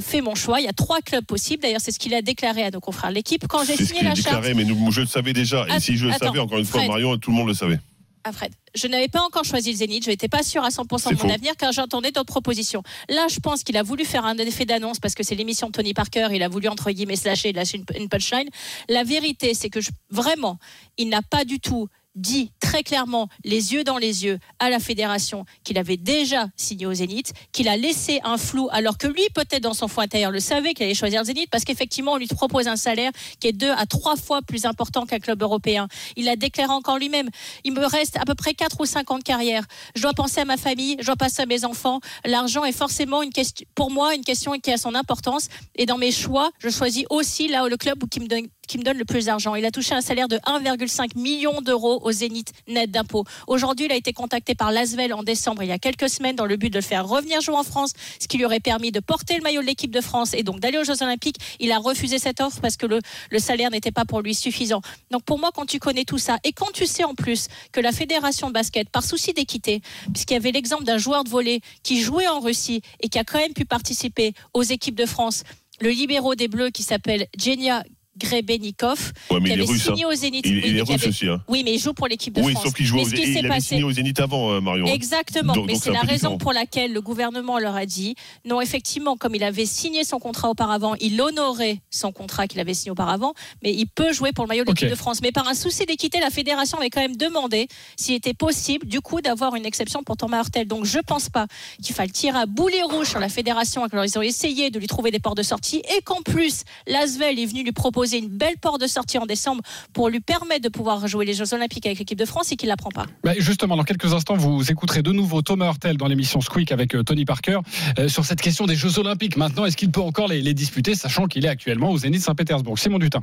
fait mon choix. Il y a trois clubs possibles. D'ailleurs, c'est ce qu'il a déclaré à nos confrères de l'équipe quand j'ai ce signé a la charte. déclaré, mais nous, je le savais déjà. Et Att- si je le savais, encore une fois, Fred. Marion, tout le monde le savait. À Fred. Je n'avais pas encore choisi le Zénith, je n'étais pas sûr à 100% de mon faux. avenir car j'entendais d'autres propositions. Là, je pense qu'il a voulu faire un effet d'annonce parce que c'est l'émission de Tony Parker, il a voulu entre guillemets slasher, lâcher une, une punchline. La vérité, c'est que je- vraiment, il n'a pas du tout dit très clairement, les yeux dans les yeux, à la fédération qu'il avait déjà signé au Zénith, qu'il a laissé un flou, alors que lui, peut-être dans son fond intérieur, le savait qu'il allait choisir le Zénith, parce qu'effectivement, on lui propose un salaire qui est deux à trois fois plus important qu'un club européen. Il a déclaré encore lui-même, il me reste à peu près 4 ou 5 ans de carrière. Je dois penser à ma famille, je dois penser à mes enfants. L'argent est forcément une question, pour moi, une question qui a son importance. Et dans mes choix, je choisis aussi là le club qui me donne qui me donne le plus d'argent. Il a touché un salaire de 1,5 million d'euros au Zénith net d'impôts. Aujourd'hui, il a été contacté par l'Asvel en décembre, il y a quelques semaines, dans le but de le faire revenir jouer en France, ce qui lui aurait permis de porter le maillot de l'équipe de France et donc d'aller aux Jeux Olympiques. Il a refusé cette offre parce que le, salaire n'était pas pour lui suffisant. Donc pour moi, quand tu connais tout ça et quand tu sais en plus que la fédération de basket, par souci d'équité, puisqu'il y avait l'exemple d'un joueur de volley qui jouait en Russie et qui a quand même pu participer aux équipes de France, le libéraux des Bleus qui s'appelle Genia Grebenikov, Ouais, qui avait russe. signé hein. au Zénith. Il, Oui, il est russe avait- aussi. Hein. Oui, mais il joue pour l'équipe de Oui, France. sauf qu'il joue Mais au qui il avait signé au Zénith avant, euh, Marion. hein. Exactement, Donc- mais c'est la raison différent. pour laquelle le gouvernement leur a dit non, effectivement, comme il avait signé son contrat auparavant, il honorait son contrat qu'il avait signé auparavant, mais il peut jouer pour le maillot de l'équipe de France. Mais par un souci d'équité, la fédération avait quand même demandé s'il était possible, du coup, d'avoir une exception pour Thomas Hurtel. Donc je pense pas qu'il faille tirer à boulet rouge sur la fédération, alors ils ont essayé de lui trouver des portes de sortie, et qu'en plus, l'Asvel est venu lui proposer une belle porte de sortie en décembre pour lui permettre de pouvoir jouer les Jeux Olympiques avec l'équipe de France et qu'il la prend pas. Bah, justement, dans quelques instants, vous écouterez de nouveau Thomas Hurtel dans l'émission Squeak avec euh, Tony Parker euh, sur cette question des Jeux Olympiques. Maintenant, est-ce qu'il peut encore les, les disputer, sachant qu'il est actuellement au Zénith Saint-Pétersbourg? Simon Dutin.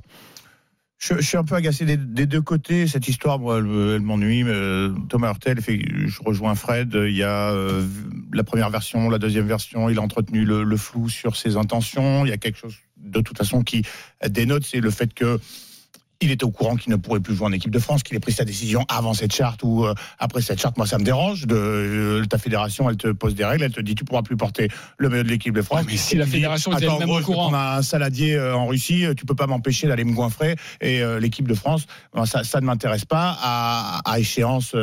Je, je suis un peu agacé des, des deux côtés. Cette histoire, moi, elle, elle m'ennuie. euh, Thomas Hurtel, fait, je rejoins Fred. Il y a euh, la première version, la deuxième version. Il a entretenu le, le flou sur ses intentions. Il y a quelque chose, de toute façon, qui dénote, c'est le fait que il était au courant qu'il ne pourrait plus jouer en équipe de France, qu'il ait pris sa décision avant cette charte ou euh, après cette charte. Moi, ça me dérange. De, euh, ta fédération, elle te pose des règles, elle te dit tu pourras plus porter le maillot de l'équipe de France. mais si la fédération était gros, au courant. prendre un saladier euh, en Russie, tu peux pas m'empêcher d'aller me goinfrer. Et l'équipe de France, ben, ça, ça ne m'intéresse pas à, à échéance,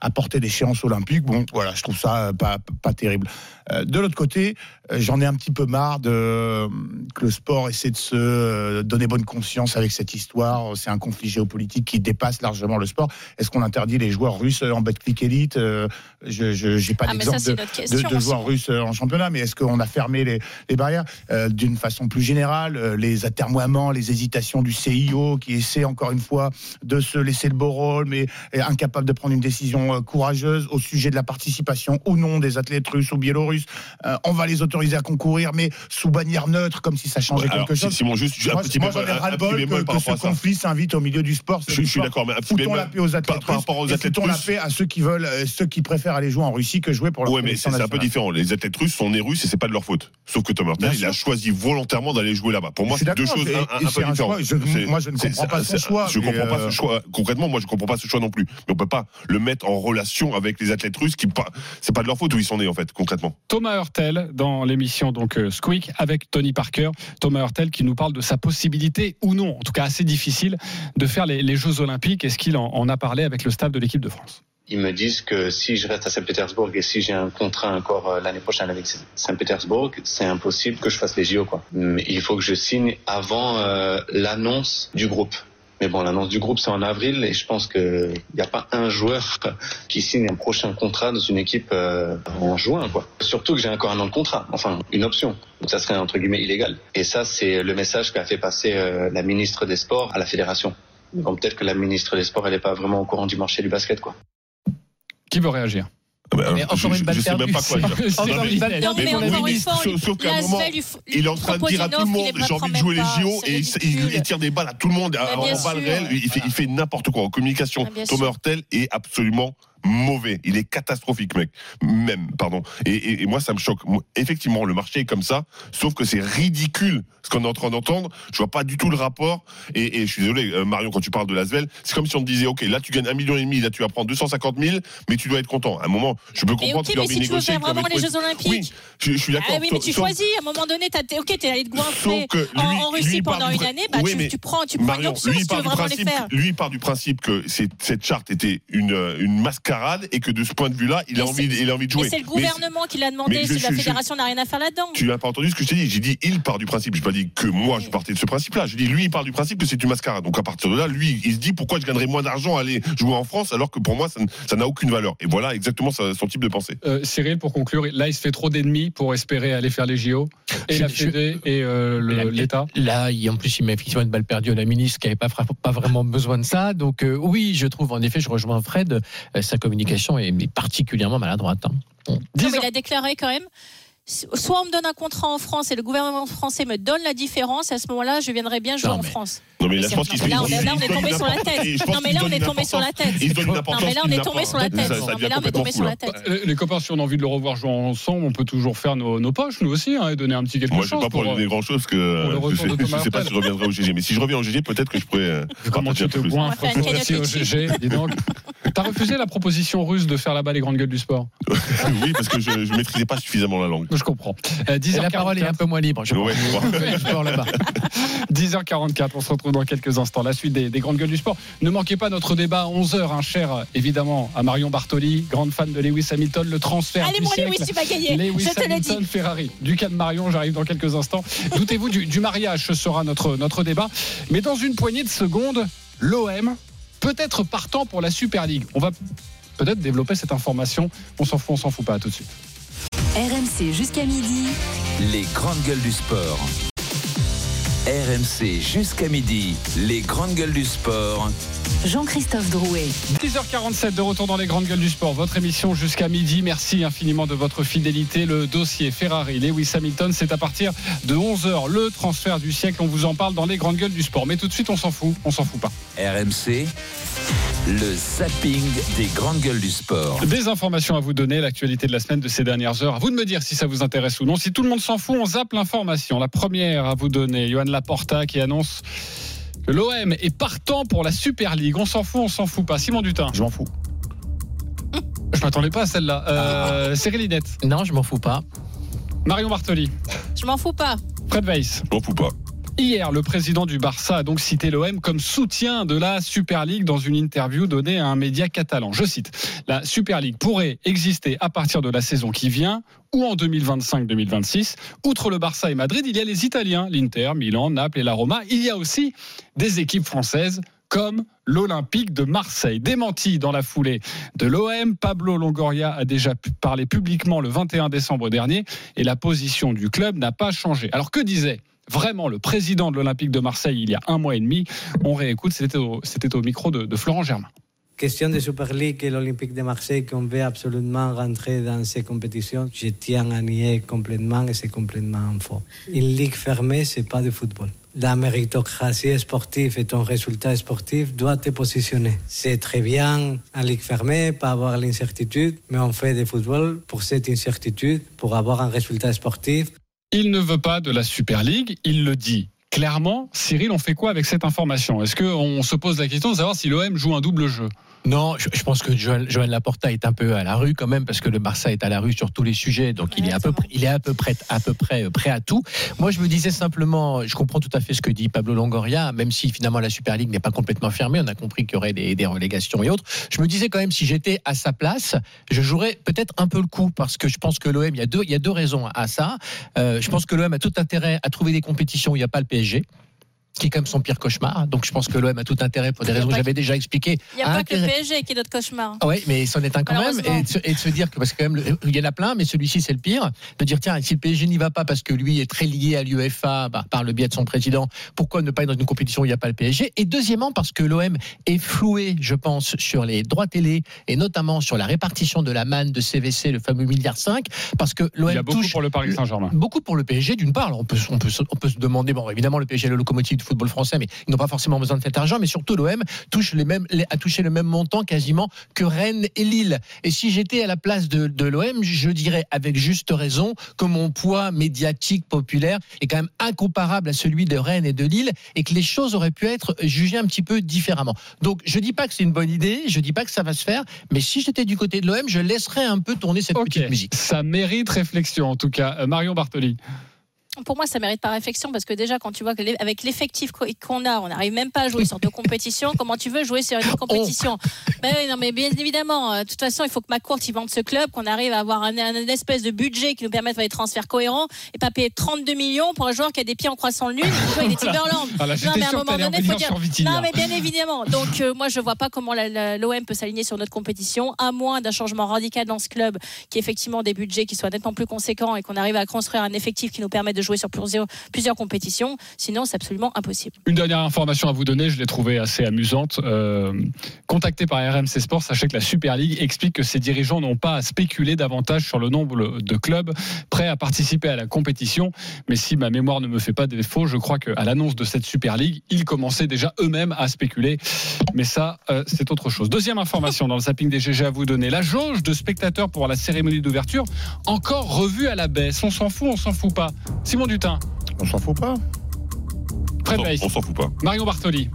à porter d'échéance olympique. Bon, voilà, je trouve ça pas, pas terrible. Euh, de l'autre côté, euh, j'en ai un petit peu marre de euh, que le sport essaie de se donner bonne conscience avec cette histoire. C'est un conflit géopolitique qui dépasse largement le sport. Est-ce qu'on interdit les joueurs russes en Betclic Elite Je n'ai pas Ah, d'exemple de, de- de aussi. joueurs russes en championnat, mais est-ce qu'on a fermé les, les barrières? Euh, d'une façon plus générale Les atermoiements, les hésitations du CIO qui essaie encore une fois de se laisser le beau rôle, mais est incapable de prendre une décision courageuse au sujet de la participation ou non des athlètes russes ou biélorusses. Euh, on va les autoriser à concourir, mais sous bannière neutre, comme si ça changeait alors, quelque chose. Simon, juste un moi, petit moi, bémol- un- un petit bémol que, que ce conflit s'invite au milieu du sport. Je- suis d'accord, mais un petit Foutons bémol la paix aux athlètes par- russes rapport aux athlètes foutons la russes. paix à ceux qui veulent, euh, ceux qui préfèrent aller jouer en Russie que jouer pour leur Ouais, mais c'est un peu différent. Les athlètes russes sont nés russes et c'est pas de leur faute. Sauf que Tom Hurtel, il a choisi volontairement d'aller jouer là-bas. Pour moi, c'est deux choses un, un- un peu un différentes. moi, je ne comprends pas c'est- son choix, Je comprends pas euh, ce choix. Concrètement, moi, je comprends pas ce choix non plus. Mais on peut pas le mettre en relation avec les athlètes russes qui, c'est pas de leur faute où ils sont nés en fait, concrètement. Thomas Hurtel dans l'émission donc euh, Squeak avec Tony Parker. Thomas Hurtel qui nous parle de sa possibilité ou non, en tout cas assez difficile, de faire les, Jeux Olympiques. Est-ce qu'il en, a parlé avec le staff de l'équipe de France? Ils me disent que si je reste à Saint-Pétersbourg et si j'ai un contrat encore euh, l'année prochaine avec Saint-Pétersbourg, c'est impossible que je fasse les JO. Quoi. Il faut que je signe avant euh, l'annonce du groupe. Mais bon, l'annonce du groupe, c'est en avril et je pense qu'il n'y a pas un joueur qui signe un prochain contrat dans une équipe euh, en juin. Quoi. Surtout que j'ai encore un an de contrat, enfin une option. Donc ça serait entre guillemets illégal. Et ça, c'est le message qu'a fait passer euh, la ministre des Sports à la fédération. Donc peut-être que la ministre des Sports, elle n'est pas vraiment au courant du marché du basket. quoi. Qui veut réagir? Mais encore une balle je sais même pas quoi dire. Encore mais- une balle Non, perdue. mais pour le encore une ministre, fois, sauf- sauf qu'à un l'ASV moment, lui f- Il est en train de dire à tout le monde j'ai envie de jouer les JO et il, tire des balles à tout le monde en balle réelle. Il fait, n'importe quoi. En communication, bien Thomas. Hurtel est absolument mauvais. Il est catastrophique, mec. Même, pardon. Et, et- et moi, ça me choque. Effectivement, le marché est comme ça, sauf que c'est ridicule ce qu'on est en train d'entendre. Je vois pas du tout le rapport. Et, et je suis désolé, euh, Marion, quand tu parles de l'Asvel, c'est comme si on te disait, OK, là, tu gagnes un million et demi, là, tu vas prendre 250 000, mais tu dois être content. À un moment, je peux comprendre ok, qu'il a mais si tu veux faire vraiment les Jeux Olympiques. Oui, je, je suis d'accord. Ah oui, mais tu sauf- choisis, à un moment donné, t'as- ok, t'es allé te goinfrer que en, en Russie pendant une année, bah, Oui, tu, tu prends, tu prends une Marion, option lui, si tu veux vraiment les principe, faire. lui, part du principe que cette charte était une, une mascarade et que de ce point de vue-là, il a envie, il a envie de jouer. Mais c'est le Mais gouvernement qui l'a demandé, je c'est la je- fédération n'a rien à faire là-dedans. tu n'as pas entendu ce que je t'ai dit. J'ai dit il part du principe. J'ai pas dit que moi je partais de ce principe-là. Je dis lui il part du principe que c'est une mascarade. Donc à partir de là, lui il se dit pourquoi je gagnerais moins d'argent à aller jouer en France alors que pour moi ça ça n'a aucune valeur? Et voilà exactement son type de pensée. Euh, Cyril, pour conclure, là, il se fait trop d'ennemis pour espérer aller faire les JO. Et Je- la je- Fédé et euh, La- l'État. Là, il- en plus, il met effectivement une balle perdue à la ministre qui n'avait pas, vraiment besoin de ça. Donc, euh, oui, je trouve, en effet, je rejoins Fred, euh, sa communication est, est particulièrement maladroite. hein. Non, mais il a déclaré quand même. Soit on me donne un contrat en France et le gouvernement français me donne la différence, à ce moment-là, je viendrai bien jouer Non, en France. Non mais là je c'est- pense qu'il non, mais là, on est- là, on est tombé sur la tête. Non, mais là, on est tombé sur la tête. Non, mais là, on est tombé sur la tête. Ça- ça Non, devient mais là, on est complètement tombé fou, sur là. la tête. Euh, Les copains, si on a envie de le revoir jouer ensemble, on peut toujours faire nos, nos poches, nous aussi, hein, et donner un petit quelque Moi, je chose. ne vais pas pour donner grand chose parce que euh, je de sais, pas si je reviendrai au GG. Mais si je reviens au GG, peut-être que je pourrais. euh, Comment tu un te toi aussi au GG, dis donc. T'as refusé la proposition russe de faire là-bas les grandes gueules du sport oui, parce que je ne maîtrisais pas suffisamment la langue. Je comprends. Euh, Et 10h44. la parole est un peu moins libre. Je Ouais, crois. je crois. Le sport là-bas. 10h44, on se retrouve dans quelques instants. La suite des, des grandes gueules du sport. Ne manquez pas notre débat à 11h, un cher évidemment à Marion Bartoli, grande fan de Lewis Hamilton, le transfert Allez, du mon siècle. Lewis, tu vas gagner. Lewis Je te le Hamilton, dis. Ferrari. Du cas de Marion, j'arrive dans quelques instants. Doutez-vous du, du mariage, ce sera notre, notre débat. Mais dans une poignée de secondes, l'OM peut-être partant pour la Super League. On va peut-être développer cette information. On s'en fout, on s'en fout pas. À tout de suite. RMC jusqu'à midi. Les grandes gueules du sport. RMC jusqu'à midi. Les grandes gueules du sport. Jean-Christophe Drouet. 10h47 de retour dans les grandes gueules du sport. Votre émission jusqu'à midi. Merci infiniment de votre fidélité. Le dossier Ferrari, Lewis Hamilton, c'est à partir de 11h. Le transfert du siècle. On vous en parle dans les grandes gueules du sport. Mais tout de suite, on s'en fout. On s'en fout pas. RMC. Le zapping des grandes gueules du sport. Des informations à vous donner, l'actualité de la semaine de ces dernières heures. À vous de me dire si ça vous intéresse ou non. Si tout le monde s'en fout, on zappe l'information. La première à vous donner, Johan Laporta qui annonce L'OM est partant pour la Super League. On s'en fout, on s'en fout pas. Simon Dutin. Je m'en fous. Je m'attendais pas à celle-là. Euh, Cyril Linette. Non, je m'en fous pas. Marion Bartoli. Je m'en fous pas. Fred Weiss. Je m'en fous pas. Hier, le président du Barça a donc cité l'OM comme soutien de la Super League dans une interview donnée à un média catalan. Je cite La Super League pourrait exister à partir de la saison qui vient ou en 2025-2026. Outre le Barça et Madrid, il y a les Italiens, l'Inter, Milan, Naples et la Roma. Il y a aussi des équipes françaises comme l'Olympique de Marseille. Démenti dans la foulée de l'OM, Pablo Longoria a déjà parlé publiquement le 21 décembre dernier et la position du club n'a pas changé. Alors que disait vraiment le président de l'Olympique de Marseille il y a un mois et demi On réécoute, c'était au, micro de, Florent Germain. Question de Super League et l'Olympique de Marseille qu'on veut absolument rentrer dans ces compétitions, je tiens à nier complètement et c'est complètement faux. Une ligue fermée, c'est pas de football. La méritocratie sportive et ton résultat sportif doit te positionner. C'est très bien en ligue fermée, pas avoir l'incertitude, mais on fait du football pour cette incertitude, pour avoir un résultat sportif. Il ne veut pas de la Super League, il le dit clairement. Cyril, on fait quoi avec cette information? Est-ce qu'on se pose la question de savoir si l'OM joue un double jeu? Non, je, je pense que Joël, Joël Laporta est un peu à la rue quand même parce que le Barça est à la rue sur tous les sujets, donc il est à peu près, il est à peu près, à peu près euh, prêt à tout. Moi, je me disais simplement, je comprends tout à fait ce que dit Pablo Longoria, même si finalement la Super League n'est pas complètement fermée, on a compris qu'il y aurait des, des relégations et autres. Je me disais quand même, si j'étais à sa place, je jouerais peut-être un peu le coup parce que je pense que l'OM, il y a deux, il y a deux raisons à ça. Euh, je pense que l'OM a tout intérêt à trouver des compétitions où il n'y a pas le PSG qui est quand même son pire cauchemar. Donc je pense que l'OM a tout intérêt, pour des raisons que j'avais déjà expliquées. Il n'y a pas que le PSG qui est notre cauchemar. ah oui, mais c'en est un quand même. Et de, se, et de se dire que, parce que quand même, le- il y en a plein, mais celui-ci, c'est le pire. De dire, tiens, si le PSG n'y va pas parce que lui est très lié à l'UEFA bah, par le biais de son président, pourquoi ne pas être dans une compétition où il n'y a pas le PSG Et deuxièmement, parce que l'OM est floué, je pense, sur les droits télé et notamment sur la répartition de la manne de CVC, le fameux milliard 5, parce que l'OM Il y a beaucoup touche pour le Paris Saint-Germain. Beaucoup pour le PSG, d'une part. Alors, on, peut, on, peut, se- on peut se demander, bon, évidemment, le PSG est le locomotive football français, mais ils n'ont pas forcément besoin de cet argent. Mais surtout, l'OM touche les mêmes, a touché le même montant quasiment que Rennes et Lille. Et si j'étais à la place de, de l'OM, je dirais avec juste raison que mon poids médiatique populaire est quand même incomparable à celui de Rennes et de Lille et que les choses auraient pu être jugées un petit peu différemment. Donc, je dis pas que c'est une bonne idée, je dis pas que ça va se faire, mais si j'étais du côté de l'OM, je laisserais un peu tourner cette petite musique. Ça mérite réflexion en tout cas. Euh, Marion Bartoli. Pour moi, ça mérite pas réflexion parce que déjà, quand tu vois qu'avec l'effectif co- qu'on a, on n'arrive même pas à jouer sur deux compétitions. Comment tu veux jouer sur une compétition? Mais oui, non, mais bien évidemment. euh, De toute façon, il faut que McCourt il vende ce club, qu'on arrive à avoir un, un espèce de budget qui nous permette de faire des transferts cohérents et pas payer 32 millions pour un joueur qui a des pieds en croissant de lune et qui joue avec des Timberland. Voilà, non, j'étais mais à un que moment donné, faut dire. Non, mais bien évidemment. Donc, euh, moi, je vois pas comment l'OM peut s'aligner sur notre compétition, à moins d'un changement radical dans ce club, qui est effectivement des budgets qui soient nettement plus conséquents et qu'on arrive à construire un effectif qui nous permet de jouer sur plusieurs, compétitions. Sinon, c'est absolument impossible. Une dernière information à vous donner, je l'ai trouvée assez amusante. Euh, contacté par RMC Sport, sachez que la Super League explique que ses dirigeants n'ont pas à spéculer davantage sur le nombre de clubs prêts à participer à la compétition. Mais si ma mémoire ne me fait pas défaut, je crois qu'à l'annonce de cette Super League, ils commençaient déjà eux-mêmes à spéculer. Mais ça, euh, c'est autre chose. Deuxième information dans le zapping des GG à vous donner. La jauge de spectateurs pour la cérémonie d'ouverture, encore revue à la baisse. On s'en fout, on s'en fout pas. Simon Dutin. On s'en fout pas. Fred On s'en fout pas. Marion Bartoli.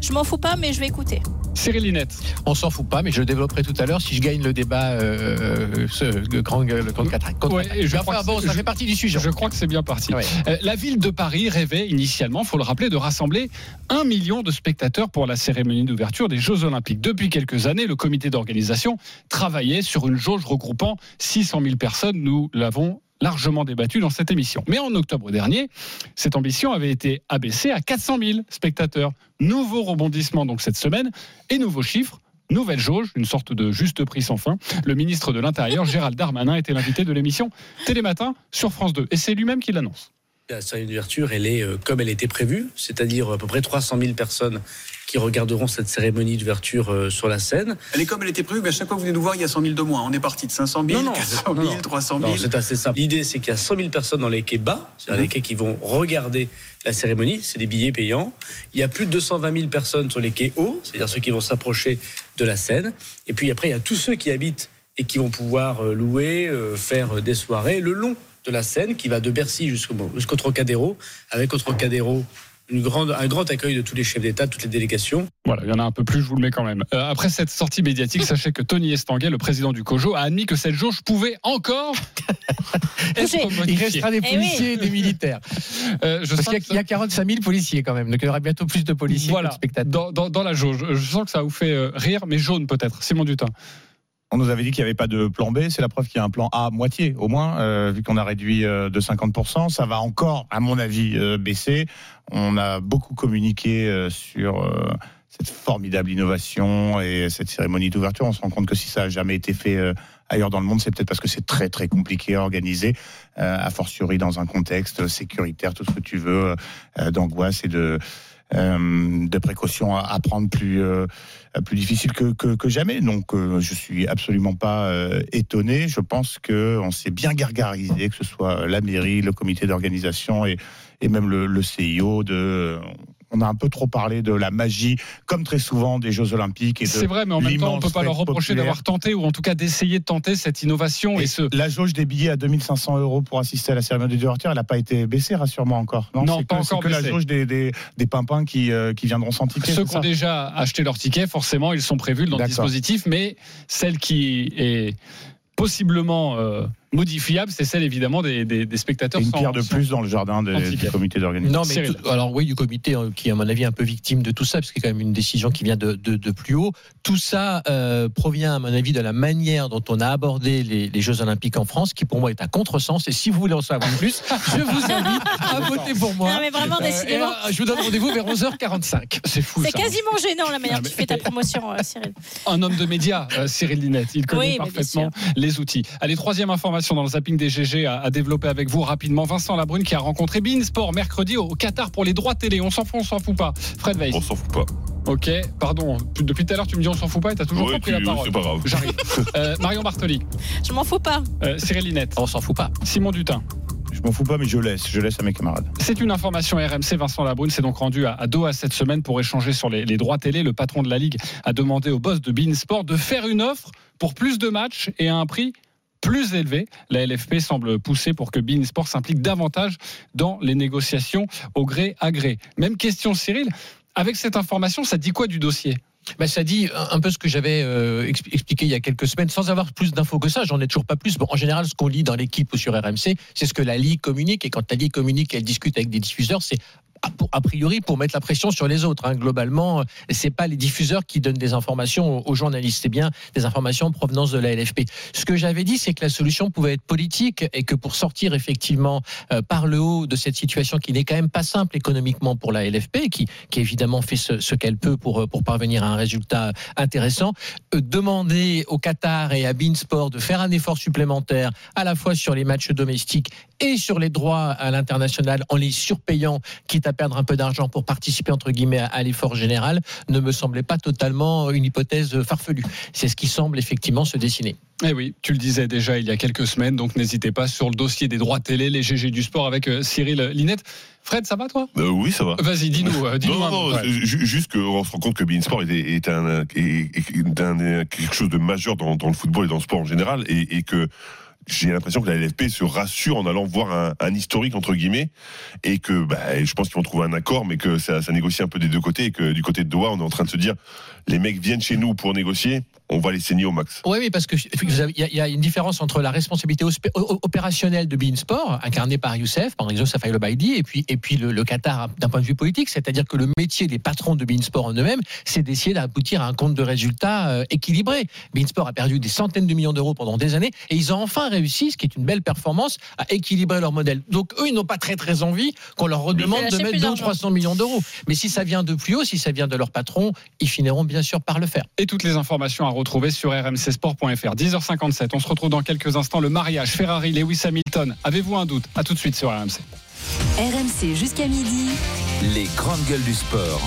Je m'en fous pas, mais je vais écouter. Cyril Linette. On s'en fout pas, mais je le développerai tout à l'heure si je gagne le débat euh, ce, le grand le contre. Ouais, je crois bon, ça je- fait partie du sujet. Je crois que c'est bien parti. Ouais. Euh, La ville de Paris rêvait initialement, faut le rappeler, de rassembler un million de spectateurs pour la cérémonie d'ouverture des Jeux Olympiques. Depuis quelques années, le comité d'organisation travaillait sur une jauge regroupant 600 000 personnes. Nous l'avons largement débattu dans cette émission. Mais en octobre dernier, cette ambition avait été abaissée à 400 000 spectateurs. Nouveau rebondissement donc cette semaine et nouveaux chiffres. Nouvelle jauge, une sorte de juste prix sans fin. Le ministre de l'Intérieur, Gérald Darmanin, était l'invité de l'émission Télématin sur France 2. Et c'est lui-même qui l'annonce. La cérémonie d'ouverture, elle est euh, comme elle était prévue, c'est-à-dire à peu près 300 000 personnes qui regarderont cette cérémonie d'ouverture euh, sur la scène. Elle est comme elle était prévue, mais à chaque fois que vous venez nous voir, il y a 100 000 de moins. On est parti de 500 000, Non, non, 400 non, 000, non. 300 Non, 000. c'est assez simple. L'idée, c'est qu'il y a 100 000 personnes dans les quais bas, c'est-à-dire Mhm. les quais qui vont regarder la cérémonie, c'est des billets payants. Il y a plus de 220 000 personnes sur les quais hauts, c'est-à-dire ceux qui vont s'approcher de la scène. Et puis après, il y a tous ceux qui habitent et qui vont pouvoir euh, louer, euh, faire des soirées le long de la Seine qui va de Bercy jusqu'au jusqu'au Trocadéro, avec au Trocadéro une grande, un grand accueil de tous les chefs d'État, toutes les délégations. Voilà, il y en a un peu plus, je vous le mets quand même. Euh, après cette sortie médiatique, sachez que Tony Estanguet, le président du COJO, a admis que cette jauge pouvait encore être Il restera des Eh policiers et des militaires. Euh, je Parce qu'il y, a- il y a 45 000 policiers quand même. Donc il y aura bientôt plus de policiers Voilà. que de spectateurs. dans, dans, dans la jauge. Je sens que ça vous fait euh, rire, mais jaune peut-être. Simon Dutin. On nous avait dit qu'il n'y avait pas de plan B, c'est la preuve qu'il y a un plan A moitié au moins, euh, vu qu'on a réduit euh, de 50%. Ça va encore, à mon avis, euh, baisser. On a beaucoup communiqué sur cette formidable innovation et cette cérémonie d'ouverture. On se rend compte que si ça n'a jamais été fait ailleurs dans le monde, c'est peut-être parce que c'est très très compliqué à organiser, a fortiori dans un contexte sécuritaire, tout ce que tu veux, d'angoisse et de de précautions à, prendre plus euh, plus difficile que, que, que jamais. Donc, euh, je suis absolument pas euh, étonné. Je pense que on s'est bien gargarisé, que ce soit la mairie, le comité d'organisation et, et même le, le CIO. De, on a un peu trop parlé de la magie, comme très souvent des Jeux Olympiques. C'est vrai, mais en même temps, on ne peut pas leur reprocher d'avoir tenté, ou en tout cas d'essayer de tenter cette innovation. Et, Et ce... La jauge des billets à 2500 euros pour assister à la cérémonie d'ouverture, elle n'a pas été baissée, rassure-moi encore. Non, c'est pas que, encore c'est que la jauge des, des, des pimpins qui, euh, qui viendront sans ticket. Ceux qui ont déjà acheté leur ticket, forcément, ils sont prévus dans le dispositif, mais celle qui est possiblement euh, modifiable, c'est celle évidemment des, des- des spectateurs. Et une sans- pierre de sans- plus dans le jardin des- du comité d'organisation. Non, mais tout- alors oui, du comité euh, qui est à mon avis un peu victime de tout ça, parce que c'est quand même une décision qui vient de, de, de plus haut. Tout ça euh, provient, à mon avis, de la manière dont on a abordé les, les Jeux Olympiques en France, qui pour moi est un contresens. Et si vous voulez en savoir plus, je vous invite à voter pour moi. Non, mais vraiment, Euh, décidément. et, euh, je vous donne rendez-vous vers 11h45. C'est fou. C'est quasiment gênant la manière Ah, dont mais- tu fais ta promotion, euh, Cyril. Un homme de médias, euh, Cyril Linette. Il connaît Oui, parfaitement les outils. Allez, troisième information dans le zapping des GG à, à développer avec vous rapidement. Vincent Labrune qui a rencontré Bein Sport mercredi au, au Qatar pour les droits télé. On s'en fout, on s'en fout pas. Fred Weiss. On s'en fout pas. Ok, pardon. Depuis tout à l'heure, tu me dis on s'en fout pas et t'as toujours Ouais, pas pris tu- la parole. c'est pas grave. J'arrive. Euh, Marion Bartoli, Je m'en fous pas. euh, Cyril Linette, On s'en fout pas. Simon Dutin. Je m'en fous pas, mais je laisse. Je laisse à mes camarades. C'est une information RMC. Vincent Labrune s'est donc rendu à, à Doha cette semaine pour échanger sur les, les droits télé. Le patron de la Ligue a demandé au boss de Bein Sport de faire une offre pour plus de matchs et à un prix plus élevé. La LFP semble pousser pour que Bein Sport s'implique davantage dans les négociations au gré à gré. Même question, Cyril. Avec cette information, ça dit quoi du dossier? Ben, ça dit un peu ce que j'avais euh, expli- expliqué il y a quelques semaines, sans avoir plus d'infos que ça. J'en ai toujours pas plus. En général, ce qu'on lit dans l'équipe ou sur RMC, c'est ce que la Ligue communique. Et quand la Ligue communique, elle discute avec des diffuseurs, c'est a priori pour mettre la pression sur les autres. hein. Globalement, euh, c'est pas les diffuseurs qui donnent des informations aux- journalistes, c'est bien des informations en provenance de la LFP. Ce que j'avais dit, c'est que la solution pouvait être politique et que pour sortir effectivement euh, par le haut de cette situation qui n'est quand même pas simple économiquement pour la LFP, qui, qui évidemment fait ce, qu'elle peut pour, euh, pour parvenir à un résultat intéressant, demander au Qatar et à Beansport de faire un effort supplémentaire à la fois sur les matchs domestiques et sur les droits à l'international en les surpayant, quitte à perdre un peu d'argent pour participer entre guillemets à, à l'effort général, ne me semblait pas totalement une hypothèse farfelue. C'est ce qui semble effectivement se dessiner. Eh oui, tu le disais déjà il y a quelques semaines, donc n'hésitez pas sur le dossier des droits télé, les GG du sport avec euh, Cyril Linette. Fred, ça va toi? Euh, oui, ça va. Vas-y, dis-nous. euh, non, non, non, ju- juste qu'on se rend compte que Beansport est, est, un, est, est un- quelque chose de majeur dans, dans le football et dans le sport en général, et, et que j'ai l'impression que la LFP se rassure en allant voir un, historique entre guillemets, et que bah, je pense qu'ils vont trouver un accord, mais que ça, ça négocie un peu des deux côtés, et que du côté de Doha, on est en train de se dire, les mecs viennent chez nous pour négocier, on va les saigner au max. Oui, oui, parce que vous avez- il y, a- il y a une différence entre la responsabilité opérationnelle de Beansport, incarnée par Youssef, par exemple Safaï Le Baïdi, et puis, et puis le, le Qatar d'un point de vue politique, c'est-à-dire que le métier des patrons de Beansport en eux-mêmes, c'est d'essayer d'aboutir à un compte de résultats euh, équilibré. Beansport a perdu des centaines de millions d'euros pendant des années, et ils ont enfin réussi, ce qui est une belle performance, à équilibrer leur modèle. Donc eux, ils n'ont pas très très envie qu'on leur redemande de mettre plus 2 ou d'argent. 300 millions d'euros. Mais si ça vient de plus haut, si ça vient de leur patron, ils finiront bien sûr par le faire. Et toutes les informations à retrouver sur rmcsport.fr. 10h57, on se retrouve dans quelques instants. Le mariage Ferrari, Lewis Hamilton. Avez-vous un doute? À tout de suite sur RMC. RMC jusqu'à midi. Les grandes gueules du sport.